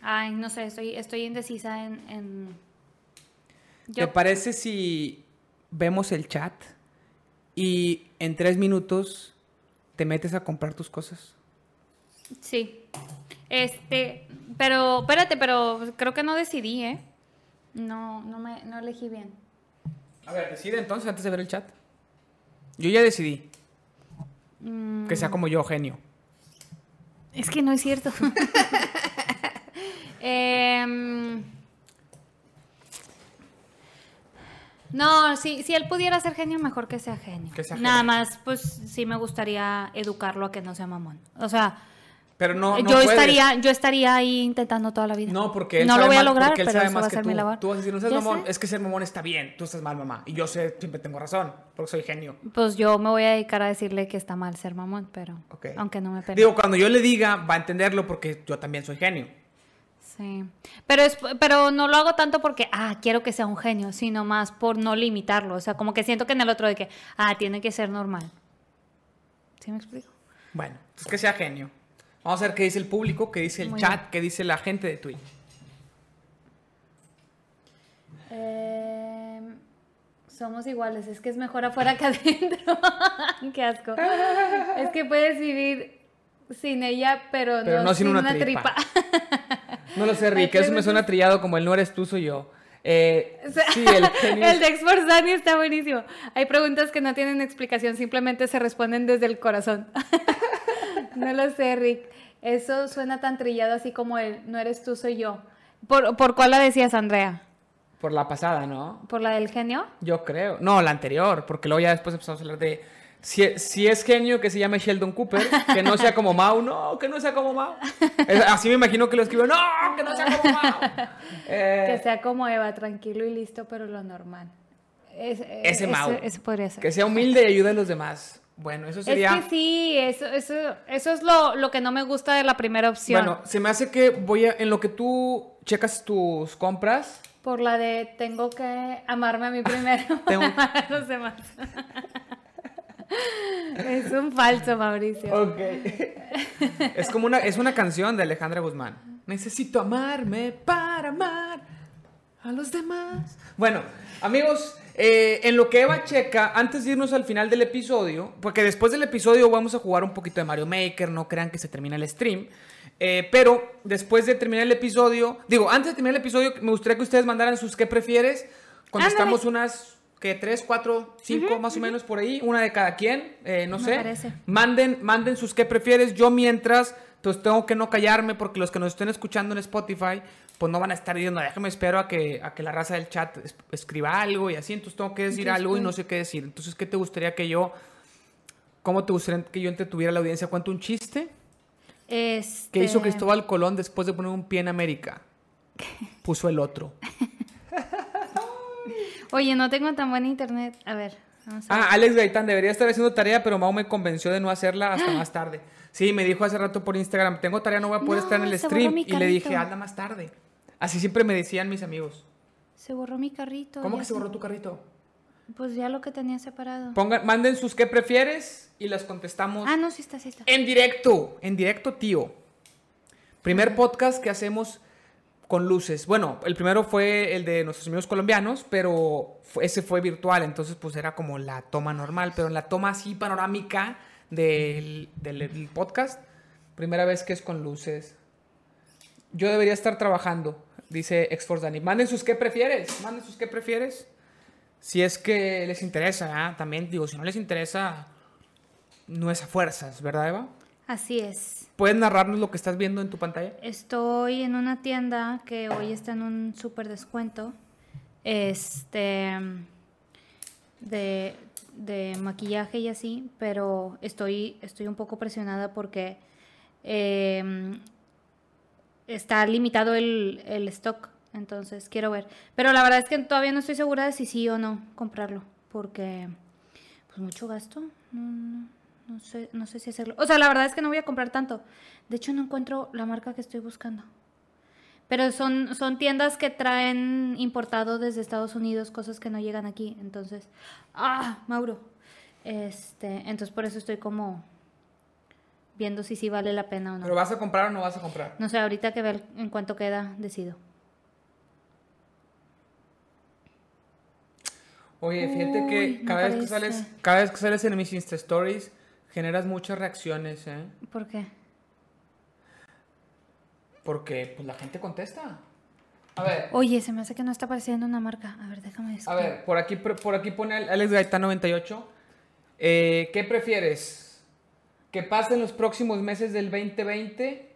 Ay, no sé, estoy, estoy indecisa en. en... ¿Te parece si vemos el chat y en tres minutos te metes a comprar tus cosas? sí. Este. Pero, espérate, pero creo que no decidí, ¿eh? No, no me no elegí bien. A ver, decide entonces antes de ver el chat. Yo ya decidí. Mm, Que sea como yo, genio. Es que no es cierto. [laughs] Em, no, si, si él pudiera ser genio, mejor que sea genio. Que sea Nada genio. más, pues sí me gustaría educarlo a que no sea mamón. O sea, Pero no, no yo puedes. estaría, yo estaría ahí intentando toda la vida. No, porque él no lo voy a lograr, porque él pero sabe eso más va a que ser mi tú. labor. Tú vas a decir, no seas mamón, sé. es que ser mamón está bien, tú estás mal, mamá. Y yo sé, siempre tengo razón, porque soy genio. Pues yo me voy a dedicar a decirle que está mal ser mamón, pero Ok. aunque no me. Digo, cuando yo le diga, va a entenderlo porque yo también soy genio. Sí, pero, es, pero no lo hago tanto porque, ah, quiero que sea un genio, sino más por no limitarlo. O sea, como que siento que en el otro de que, ah, tiene que ser normal. ¿Sí me explico? Bueno, es que sea genio. Vamos a ver qué dice el público, qué dice el Muy chat, bien. qué dice la gente de Twitch. Em, somos iguales, es que es mejor afuera que [laughs] adentro. [laughs] Qué asco. Es que puedes vivir sin ella, pero, Pero no, no sin sin, una una, tripa. tripa. [laughs] No lo sé, Rick, eso me suena trillado como el no eres tú, soy yo. Eh, O sea, sí, el genio. el de Exforzani está buenísimo. Hay preguntas que no tienen explicación, simplemente se responden desde el corazón. No lo sé, Rick. Eso suena tan trillado así como el no eres tú, soy yo. ¿Por, por cuál la decías, Andrea? Por la pasada, ¿no? ¿Por la del genio? Yo creo. No, la anterior, porque luego ya después empezamos a hablar de si, si es genio que se llame Sheldon Cooper, que no sea como Mau, no, que no sea como Mau. Es- así me imagino que lo escribió, no, que no sea como Mau. Eh, Que sea como Eva, tranquilo y listo, pero lo normal. Es- Ese eso- Mau. Eso podría ser. que sea humilde y ayude a los demás. Bueno, eso sería... Es que sí, eso, eso, eso es lo, lo que no me gusta de la primera opción. Bueno, se me hace que voy a, en lo que tú checas tus compras, Por la de tengo que amarme a mí primero [laughs] Tengo- [laughs] a los demás. [laughs] es un falso, Mauricio. Ok. es como una, es una canción de Alejandra Guzmán. Necesito amarme para amar a los demás. Bueno, amigos, eh, en lo que Eva checa, antes de irnos al final del episodio, porque después del episodio vamos a jugar un poquito de Mario Maker, no crean que se termina el stream. eh, pero después de terminar el episodio, digo, antes de terminar el episodio, me gustaría que ustedes mandaran sus qué prefieres. Contestamos unas que tres, cuatro, cinco más o menos por ahí, una de cada quien, eh, no Me sé. parece. Manden, manden sus qué prefieres. Yo mientras, pues tengo que no callarme porque los que nos estén escuchando en Spotify, pues no van a estar diciendo, déjame espero a que, a que la raza del chat es- escriba algo y así. Entonces tengo que decir Entonces, algo y no sé qué decir. Entonces, ¿qué te gustaría que yo, cómo te gustaría que yo entretuviera la audiencia? ¿Cuento un chiste? Este... ¿Qué hizo Cristóbal Colón después de poner un pie en América? [laughs] Puso el otro. [laughs] Oye, no tengo tan buen internet. A ver, vamos a ver. Ah, Alex Gaitán, debería estar haciendo tarea, pero Mau me convenció de no hacerla hasta más tarde. Sí, me dijo hace rato por Instagram, tengo tarea, no voy a poder No, estar en el stream. Y le dije, anda más tarde. Así siempre me decían mis amigos. Se borró mi carrito. ¿Cómo que se borró tu carrito? Pues ya lo que tenía separado. Pongan, manden sus qué prefieres y las contestamos Ah, no, sí está, sí está. en directo. En directo, tío. Primer podcast que hacemos con luces. Bueno, el primero fue el de nuestros amigos colombianos, pero fue- ese fue virtual, entonces pues era como la toma normal, pero en la toma así panorámica del, del- del podcast, primera vez que es con luces. Yo debería estar trabajando, dice Exforce Dani. Manden sus qué prefieres, manden sus qué prefieres. Si es que les interesa, ¿ah? también digo, si no les interesa, no es a fuerzas, ¿verdad, Eva? Así es. ¿Puedes narrarnos lo que estás viendo en tu pantalla? Estoy en una tienda que hoy está en un súper descuento. Este. De, de maquillaje y así, pero estoy, estoy un poco presionada porque eh, está limitado el, el stock. Entonces quiero ver. Pero la verdad es que todavía no estoy segura de si sí o no comprarlo. Porque, pues mucho gasto. No, no, no sé, no sé si hacerlo. O sea, la verdad es que no voy a comprar tanto. De hecho, no encuentro la marca que estoy buscando. Pero son, son tiendas que traen importado desde Estados Unidos cosas que no llegan aquí. Entonces, ah, Mauro. Este, entonces por eso estoy como viendo si sí vale la pena o no. ¿Pero vas a comprar o no vas a comprar? No sé, ahorita que el- en cuánto queda, decido. Oye, fíjate Uy, que cada vez que sales, cada vez que sales en mis Insta Stories, generas muchas reacciones, ¿eh? ¿Por qué? Porque pues la gente contesta. A ver, Oye, se me hace que no está apareciendo una marca. A ver, déjame a escribir. ver, por aquí, por aquí pone Alex Gaitán 98. Eh, ¿Qué prefieres? ¿Que pasen los próximos meses del 2020?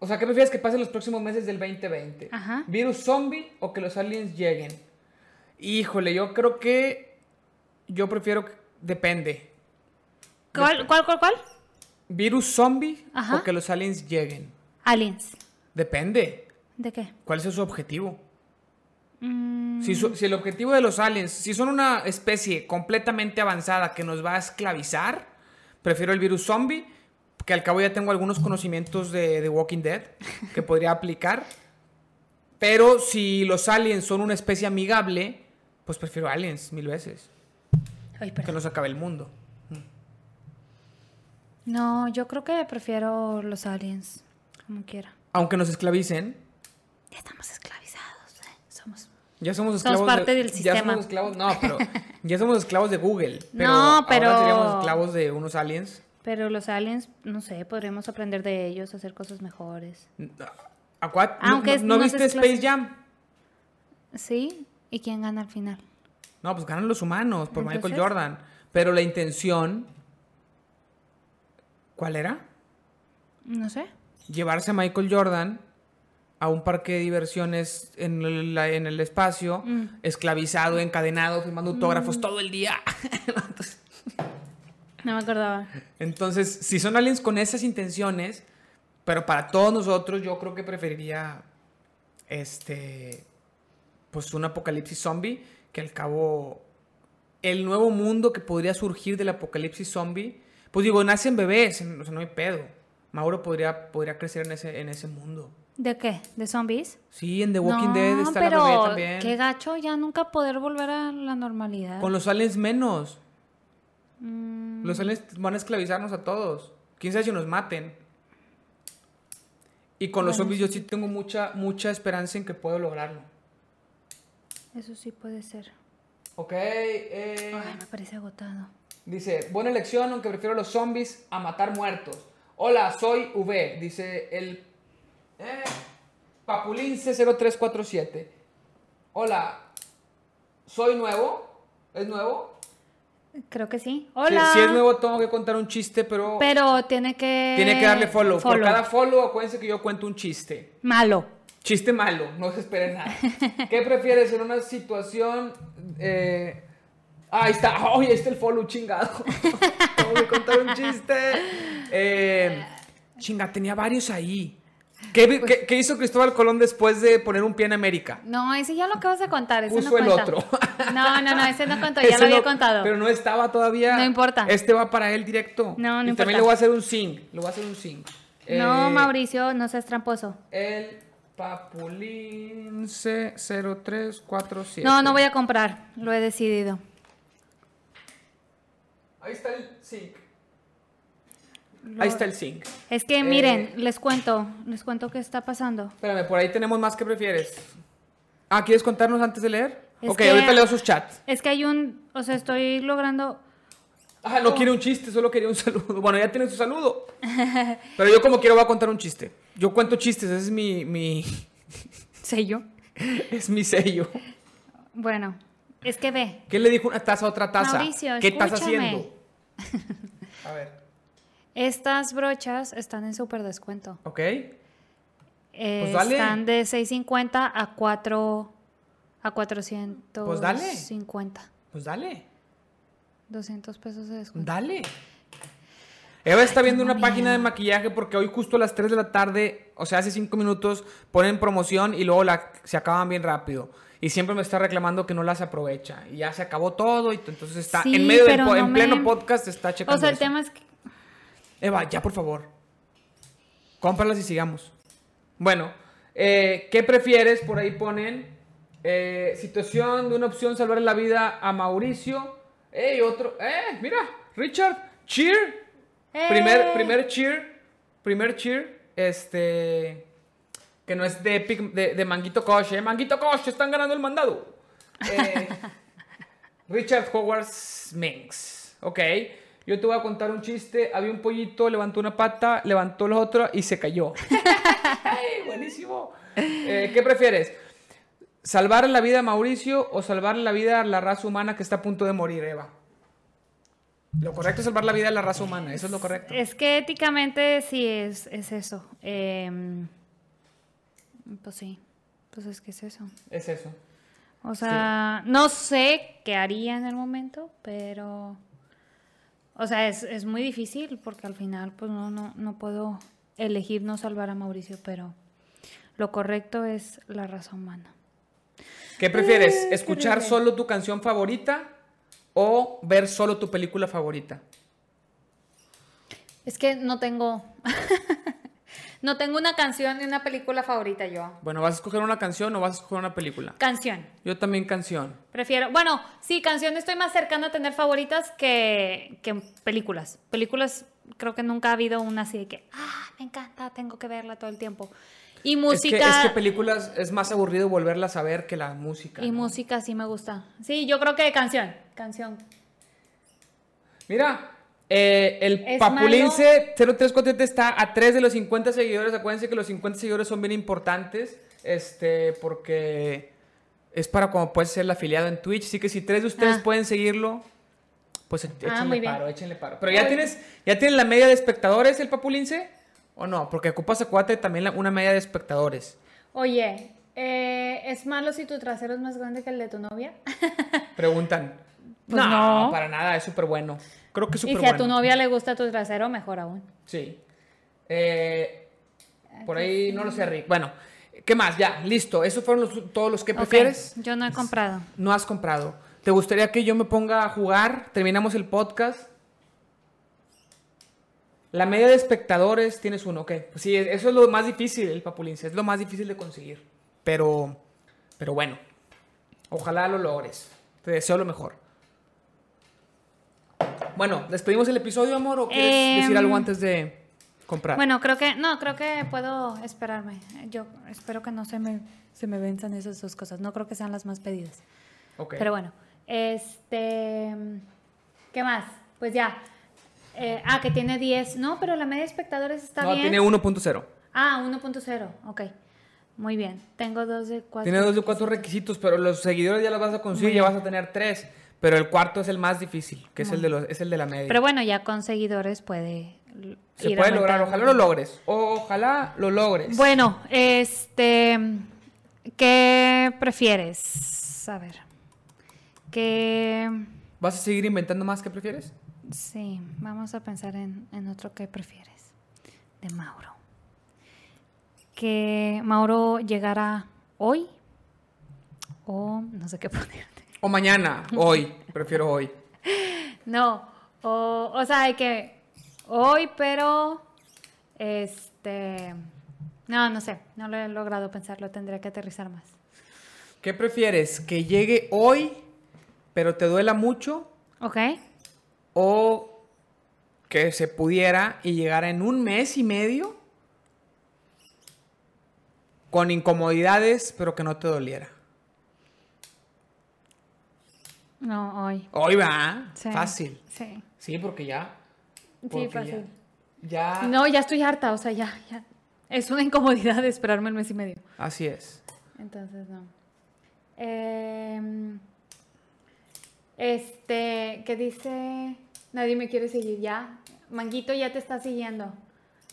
O sea, ¿qué prefieres que pasen los próximos meses del 2020? Ajá. ¿Virus zombie o que los aliens lleguen? Híjole, yo creo que. Yo prefiero. que- Depende. ¿Cuál, cuál, cuál, cuál? ¿Virus zombie Ajá. o que los aliens lleguen? Aliens. Depende. ¿De qué? ¿Cuál es su objetivo? Mm, Si, su- si el objetivo de los aliens, si son una especie completamente avanzada que nos va a esclavizar, prefiero el virus zombie, que al cabo ya tengo algunos conocimientos de, de Walking Dead que podría aplicar. Pero si los aliens son una especie amigable, pues prefiero aliens mil veces. Ay, Que no se acabe el mundo. No, yo creo que prefiero los aliens. Como quiera. Aunque nos esclavicen, Ya estamos esclavizados. Somos. ya somos esclavos. parte de- del Ya somos esclavos, no, pero ya somos esclavos de Google. [laughs] Pero No, pero- Ahora seríamos esclavos de unos aliens. Pero los aliens, no sé, podríamos aprender de ellos, hacer cosas mejores. Acuat- Aunque ¿No, no no viste Space Jam? ¿Sí? ¿Y quién gana al final? No, pues ganan los humanos por Michael Jordan. Pero la intención. ¿Cuál era? No sé. Llevarse a Michael Jordan a un parque de diversiones en el, la- en el espacio, Mm. esclavizado, encadenado, firmando autógrafos todo el día. [laughs] Entonces- No me acordaba. Entonces, si son aliens con esas intenciones, pero para todos nosotros, yo creo que preferiría este pues un apocalipsis zombie, que al cabo el nuevo mundo que podría surgir del apocalipsis zombie, pues digo, nacen bebés, o sea, no hay pedo. Mauro podría, podría crecer en ese, en ese mundo. ¿De qué? ¿De zombies? Sí, en The Walking no, Dead está pero la también. qué gacho ya nunca poder volver a la normalidad. Con los aliens menos. Mm, Los aliens van a esclavizarnos a todos. Quién sabe si nos maten. Y con los zombies yo sí tengo mucha, mucha esperanza en que puedo lograrlo. eso sí puede ser. Ok, eh, Ay, me parece agotado. dice, buena elección, aunque prefiero los zombies a matar muertos. Hola, soy V, dice el eh, Papulince0347. Hola, soy nuevo, ¿es nuevo? Creo que sí. Hola. Si, es nuevo tengo que contar un chiste, pero, Pero tiene que... tiene que darle follow. Por cada follow acuérdense que yo cuento un chiste. Malo. Chiste malo, no se esperen nada. ¿Qué prefieres en una situación? Eh... ah, ahí está, ¡ay! ahí está el follow chingado. [laughs] Tengo que contar un chiste. Eh, chinga, tenía varios ahí. ¿Qué, vi- qué- qué hizo Cristóbal Colón después de poner un pie en América? No, ese ya lo acabas de contar. Ese Puso no el otro. [laughs] No, no, no, ese no contó. Ya lo había no- contado. Pero no estaba todavía. No importa. Este va para él directo. No, no y importa. también le voy a hacer un sing. Le voy a hacer un. No, Eh, Mauricio, no seas tramposo. El Papulince 0347. No, no voy a comprar. Lo he decidido. Ahí está el zinc. Lo- Ahí está el zinc. Es que Eh, miren, les cuento, les cuento qué está pasando. Espérame, por ahí tenemos más que prefieres. Ah, ¿quieres contarnos antes de leer? Es ok, que- ahorita leo sus chats. Es que hay un, o sea, estoy logrando... Ah, no quiere un chiste, solo quería un [laughs] saludo. Bueno, ya tiene su saludo. Pero yo como quiero voy a contar un chiste. Yo cuento chistes, ese es mi, mi, [laughs] ¿Sé yo? [laughs] es mi sello. Bueno, es que ve, ¿Qué le dijo una taza a otra taza? Mauricio, ¿Qué estás haciendo? A ver, estas brochas están en súper descuento. ok. Eh, Pues dale. Están de 6.50 a 4 a 450. Pues dale. Pues dale, 200 pesos de descuento. dale. Eva está viendo una página de maquillaje porque hoy justo a las 3 de la tarde, o sea, hace 5 minutos, ponen promoción y luego la, se acaban bien rápido. Y siempre me está reclamando que no las aprovecha. Y ya se acabó todo y entonces está Sí, en medio del no en pleno me- podcast está checando O sea, el eso. tema es que Eva, ya por favor. Cómpralas y sigamos. Bueno, eh, ¿qué prefieres? Por ahí ponen. eh, situación de una opción salvar la vida a Mauricio. ¡Ey, otro! ¡Eh! Mira, Richard, cheer. Primer, ¡Eh! primer cheer. Primer cheer. Este. Que no es de, Epic- de, de Manguito Kosh, ¿eh? Manguito Kosh, están ganando el mandado. Eh, [laughs] Richard Howard Minx. Ok. Yo te voy a contar un chiste. Había un pollito, levantó una pata, levantó la otra y se cayó. [laughs] ¡Ay, buenísimo! Eh, ¿Qué prefieres? ¿Salvar la vida a Mauricio o salvar la vida a la raza humana que está a punto de morir, Eva? Lo correcto es salvar la vida a la raza humana. Eso es lo correcto. es que éticamente sí es, es eso. Em, pues sí, pues es que es eso. Es eso. O sea, no sé qué haría en el momento, pero... O sea, es, es muy difícil porque al final pues no, no, no puedo elegir no salvar a Mauricio, pero lo correcto es la raza humana. ¿Qué prefieres? Eh, ¿Escuchar solo tu canción favorita o ver solo tu película favorita? Es que no tengo... [laughs] no tengo una canción ni una película favorita yo. Bueno, ¿vas a escoger una canción o vas a escoger una película? Canción. Yo también canción. Prefiero, bueno, sí, canción estoy más cercana a tener favoritas que, que películas. Películas, creo que nunca ha habido una así de que, ah, me encanta, tengo que verla todo el tiempo. Y Es que, música, es que películas es más aburrido volverlas a ver que la música. y ¿no? música sí me gusta. Sí, yo creo que canción, canción. Mira, eh, el Papulince 0347 está a 3 de los 50 seguidores. Acuérdense que los 50 seguidores son bien importantes. Este, porque es para como puedes ser el afiliado en Twitch. Así que si tres de ustedes Ah. pueden seguirlo, pues échenle Ah, bien. paro, échenle paro. Pero ya tienes, ya tienes la media de espectadores el Papulince. ¿O no? Porque ocupas acuérdate también la- una media de espectadores. Oye, eh, ¿es malo si tu trasero es más grande que el de tu novia? [laughs] Preguntan. Pues no, no. para nada, es súper bueno. Creo que es y súper si a tu novia le gusta tu trasero, mejor aún. Sí. Eh, por ahí no lo sé, Rick. Bueno, ¿qué más? Ya, listo. Esos fueron los- todos los que prefieres. Yo no he comprado. No has comprado. ¿Te gustaría que yo me ponga a jugar? Terminamos el podcast. La media de espectadores tienes uno, ok. Pues sí, eso es lo más difícil, el papulince. Es lo más difícil de conseguir. Pero, pero bueno. Ojalá lo logres. Te deseo lo mejor. Bueno, ¿despedimos el episodio, amor? ¿O quieres Em, decir algo antes de comprar? Bueno, creo que, no, creo que puedo esperarme. Yo espero que no se me, se me venzan esas dos cosas. No creo que sean las más pedidas. Ok. Pero bueno, este, ¿qué más? Pues ya. Eh, ah, que tiene 10. No, pero la media de espectadores está no, bien. tiene 1.0. Ah, 1.0. Ok. Muy bien. Tengo dos de cuatro. Tiene dos de cuatro requisitos, pero los seguidores ya los vas a conseguir, ya vas a tener tres. Pero el cuarto es el más difícil, que es el, de los, es el de la media. Pero bueno, ya con seguidores puede Se ir puede lograr, ojalá lo logres. Ojalá lo logres. Bueno, este, ¿qué prefieres? A ver, ¿qué? ¿Vas a seguir inventando más que prefieres? Sí, vamos a pensar en, en otro que prefieres, de Mauro. Que Mauro llegara hoy o no sé qué [laughs] ponerte. O mañana, hoy, prefiero hoy. [laughs] No, o, o sea, de que hoy, pero este, no, no sé, no lo he logrado pensarlo, tendría que aterrizar más. ¿Qué prefieres? ¿Que llegue hoy, pero te duela mucho? ¿Ok? ¿O que se pudiera y llegara en un mes y medio con incomodidades, pero que no te doliera. No, hoy. Hoy va, Sí. fácil. Sí. Sí, porque ya. Sí, fácil. Ya, ya- No, ya estoy harta, o sea, ya, ya. Es una incomodidad esperarme el mes y medio. Así es. Entonces, no. Em, este, ¿qué dice? Nadie me quiere seguir ya. Manguito ya te está siguiendo.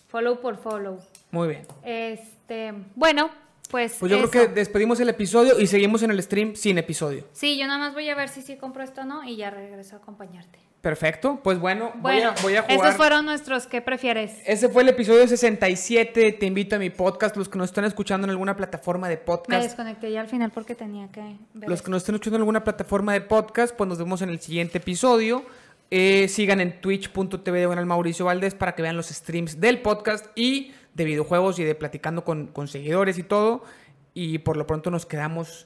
Follow por follow. Muy bien. Este, bueno, pues. Pues yo eso. creo que despedimos el episodio y seguimos en el stream sin episodio. Sí, yo nada más voy a ver si sí compro esto o no y ya regreso a acompañarte. Perfecto. Pues bueno, voy, Bueno, a, voy a jugar. esos fueron nuestros ¿qué prefieres? Ese fue el episodio 67. Te invito a mi podcast. Los que nos están escuchando en alguna plataforma de Me podcast. desconecté ya al final porque tenía que ver. Los que nos estén escuchando en alguna plataforma de podcast, pues nos vemos en el siguiente episodio. Eh, sigan en twitch.tv de Mauricio Valdés para que vean los streams del podcast y de videojuegos y de platicando con, con seguidores y todo. Y por lo pronto nos quedamos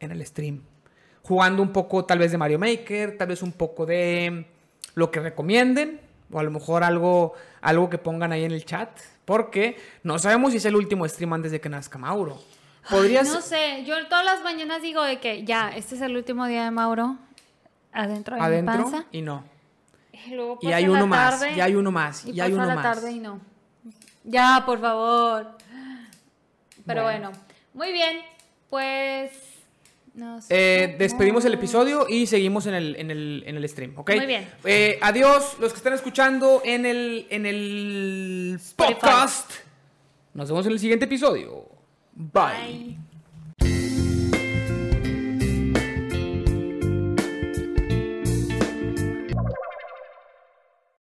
en el stream. Jugando un poco tal vez de Mario Maker, tal vez un poco de lo que recomienden. O a lo mejor algo, algo que pongan ahí en el chat. Porque no sabemos si es el último stream antes de que nazca Mauro. Podría No sé, yo todas las mañanas digo de que ya, este es el último día de Mauro adentro de mi adentro panza. y no. Y, luego Y pasa hay uno más, y hay uno más, y y hay uno la más. tarde y no. Ya, por favor. Pero Bueno. bueno, muy bien, pues nos Eh, despedimos el episodio y seguimos en el, en el, en el stream, ¿ok? Muy bien. Eh, adiós, los que están escuchando en el, en el Spotify. podcast. Nos vemos en el siguiente episodio. Bye. Bye.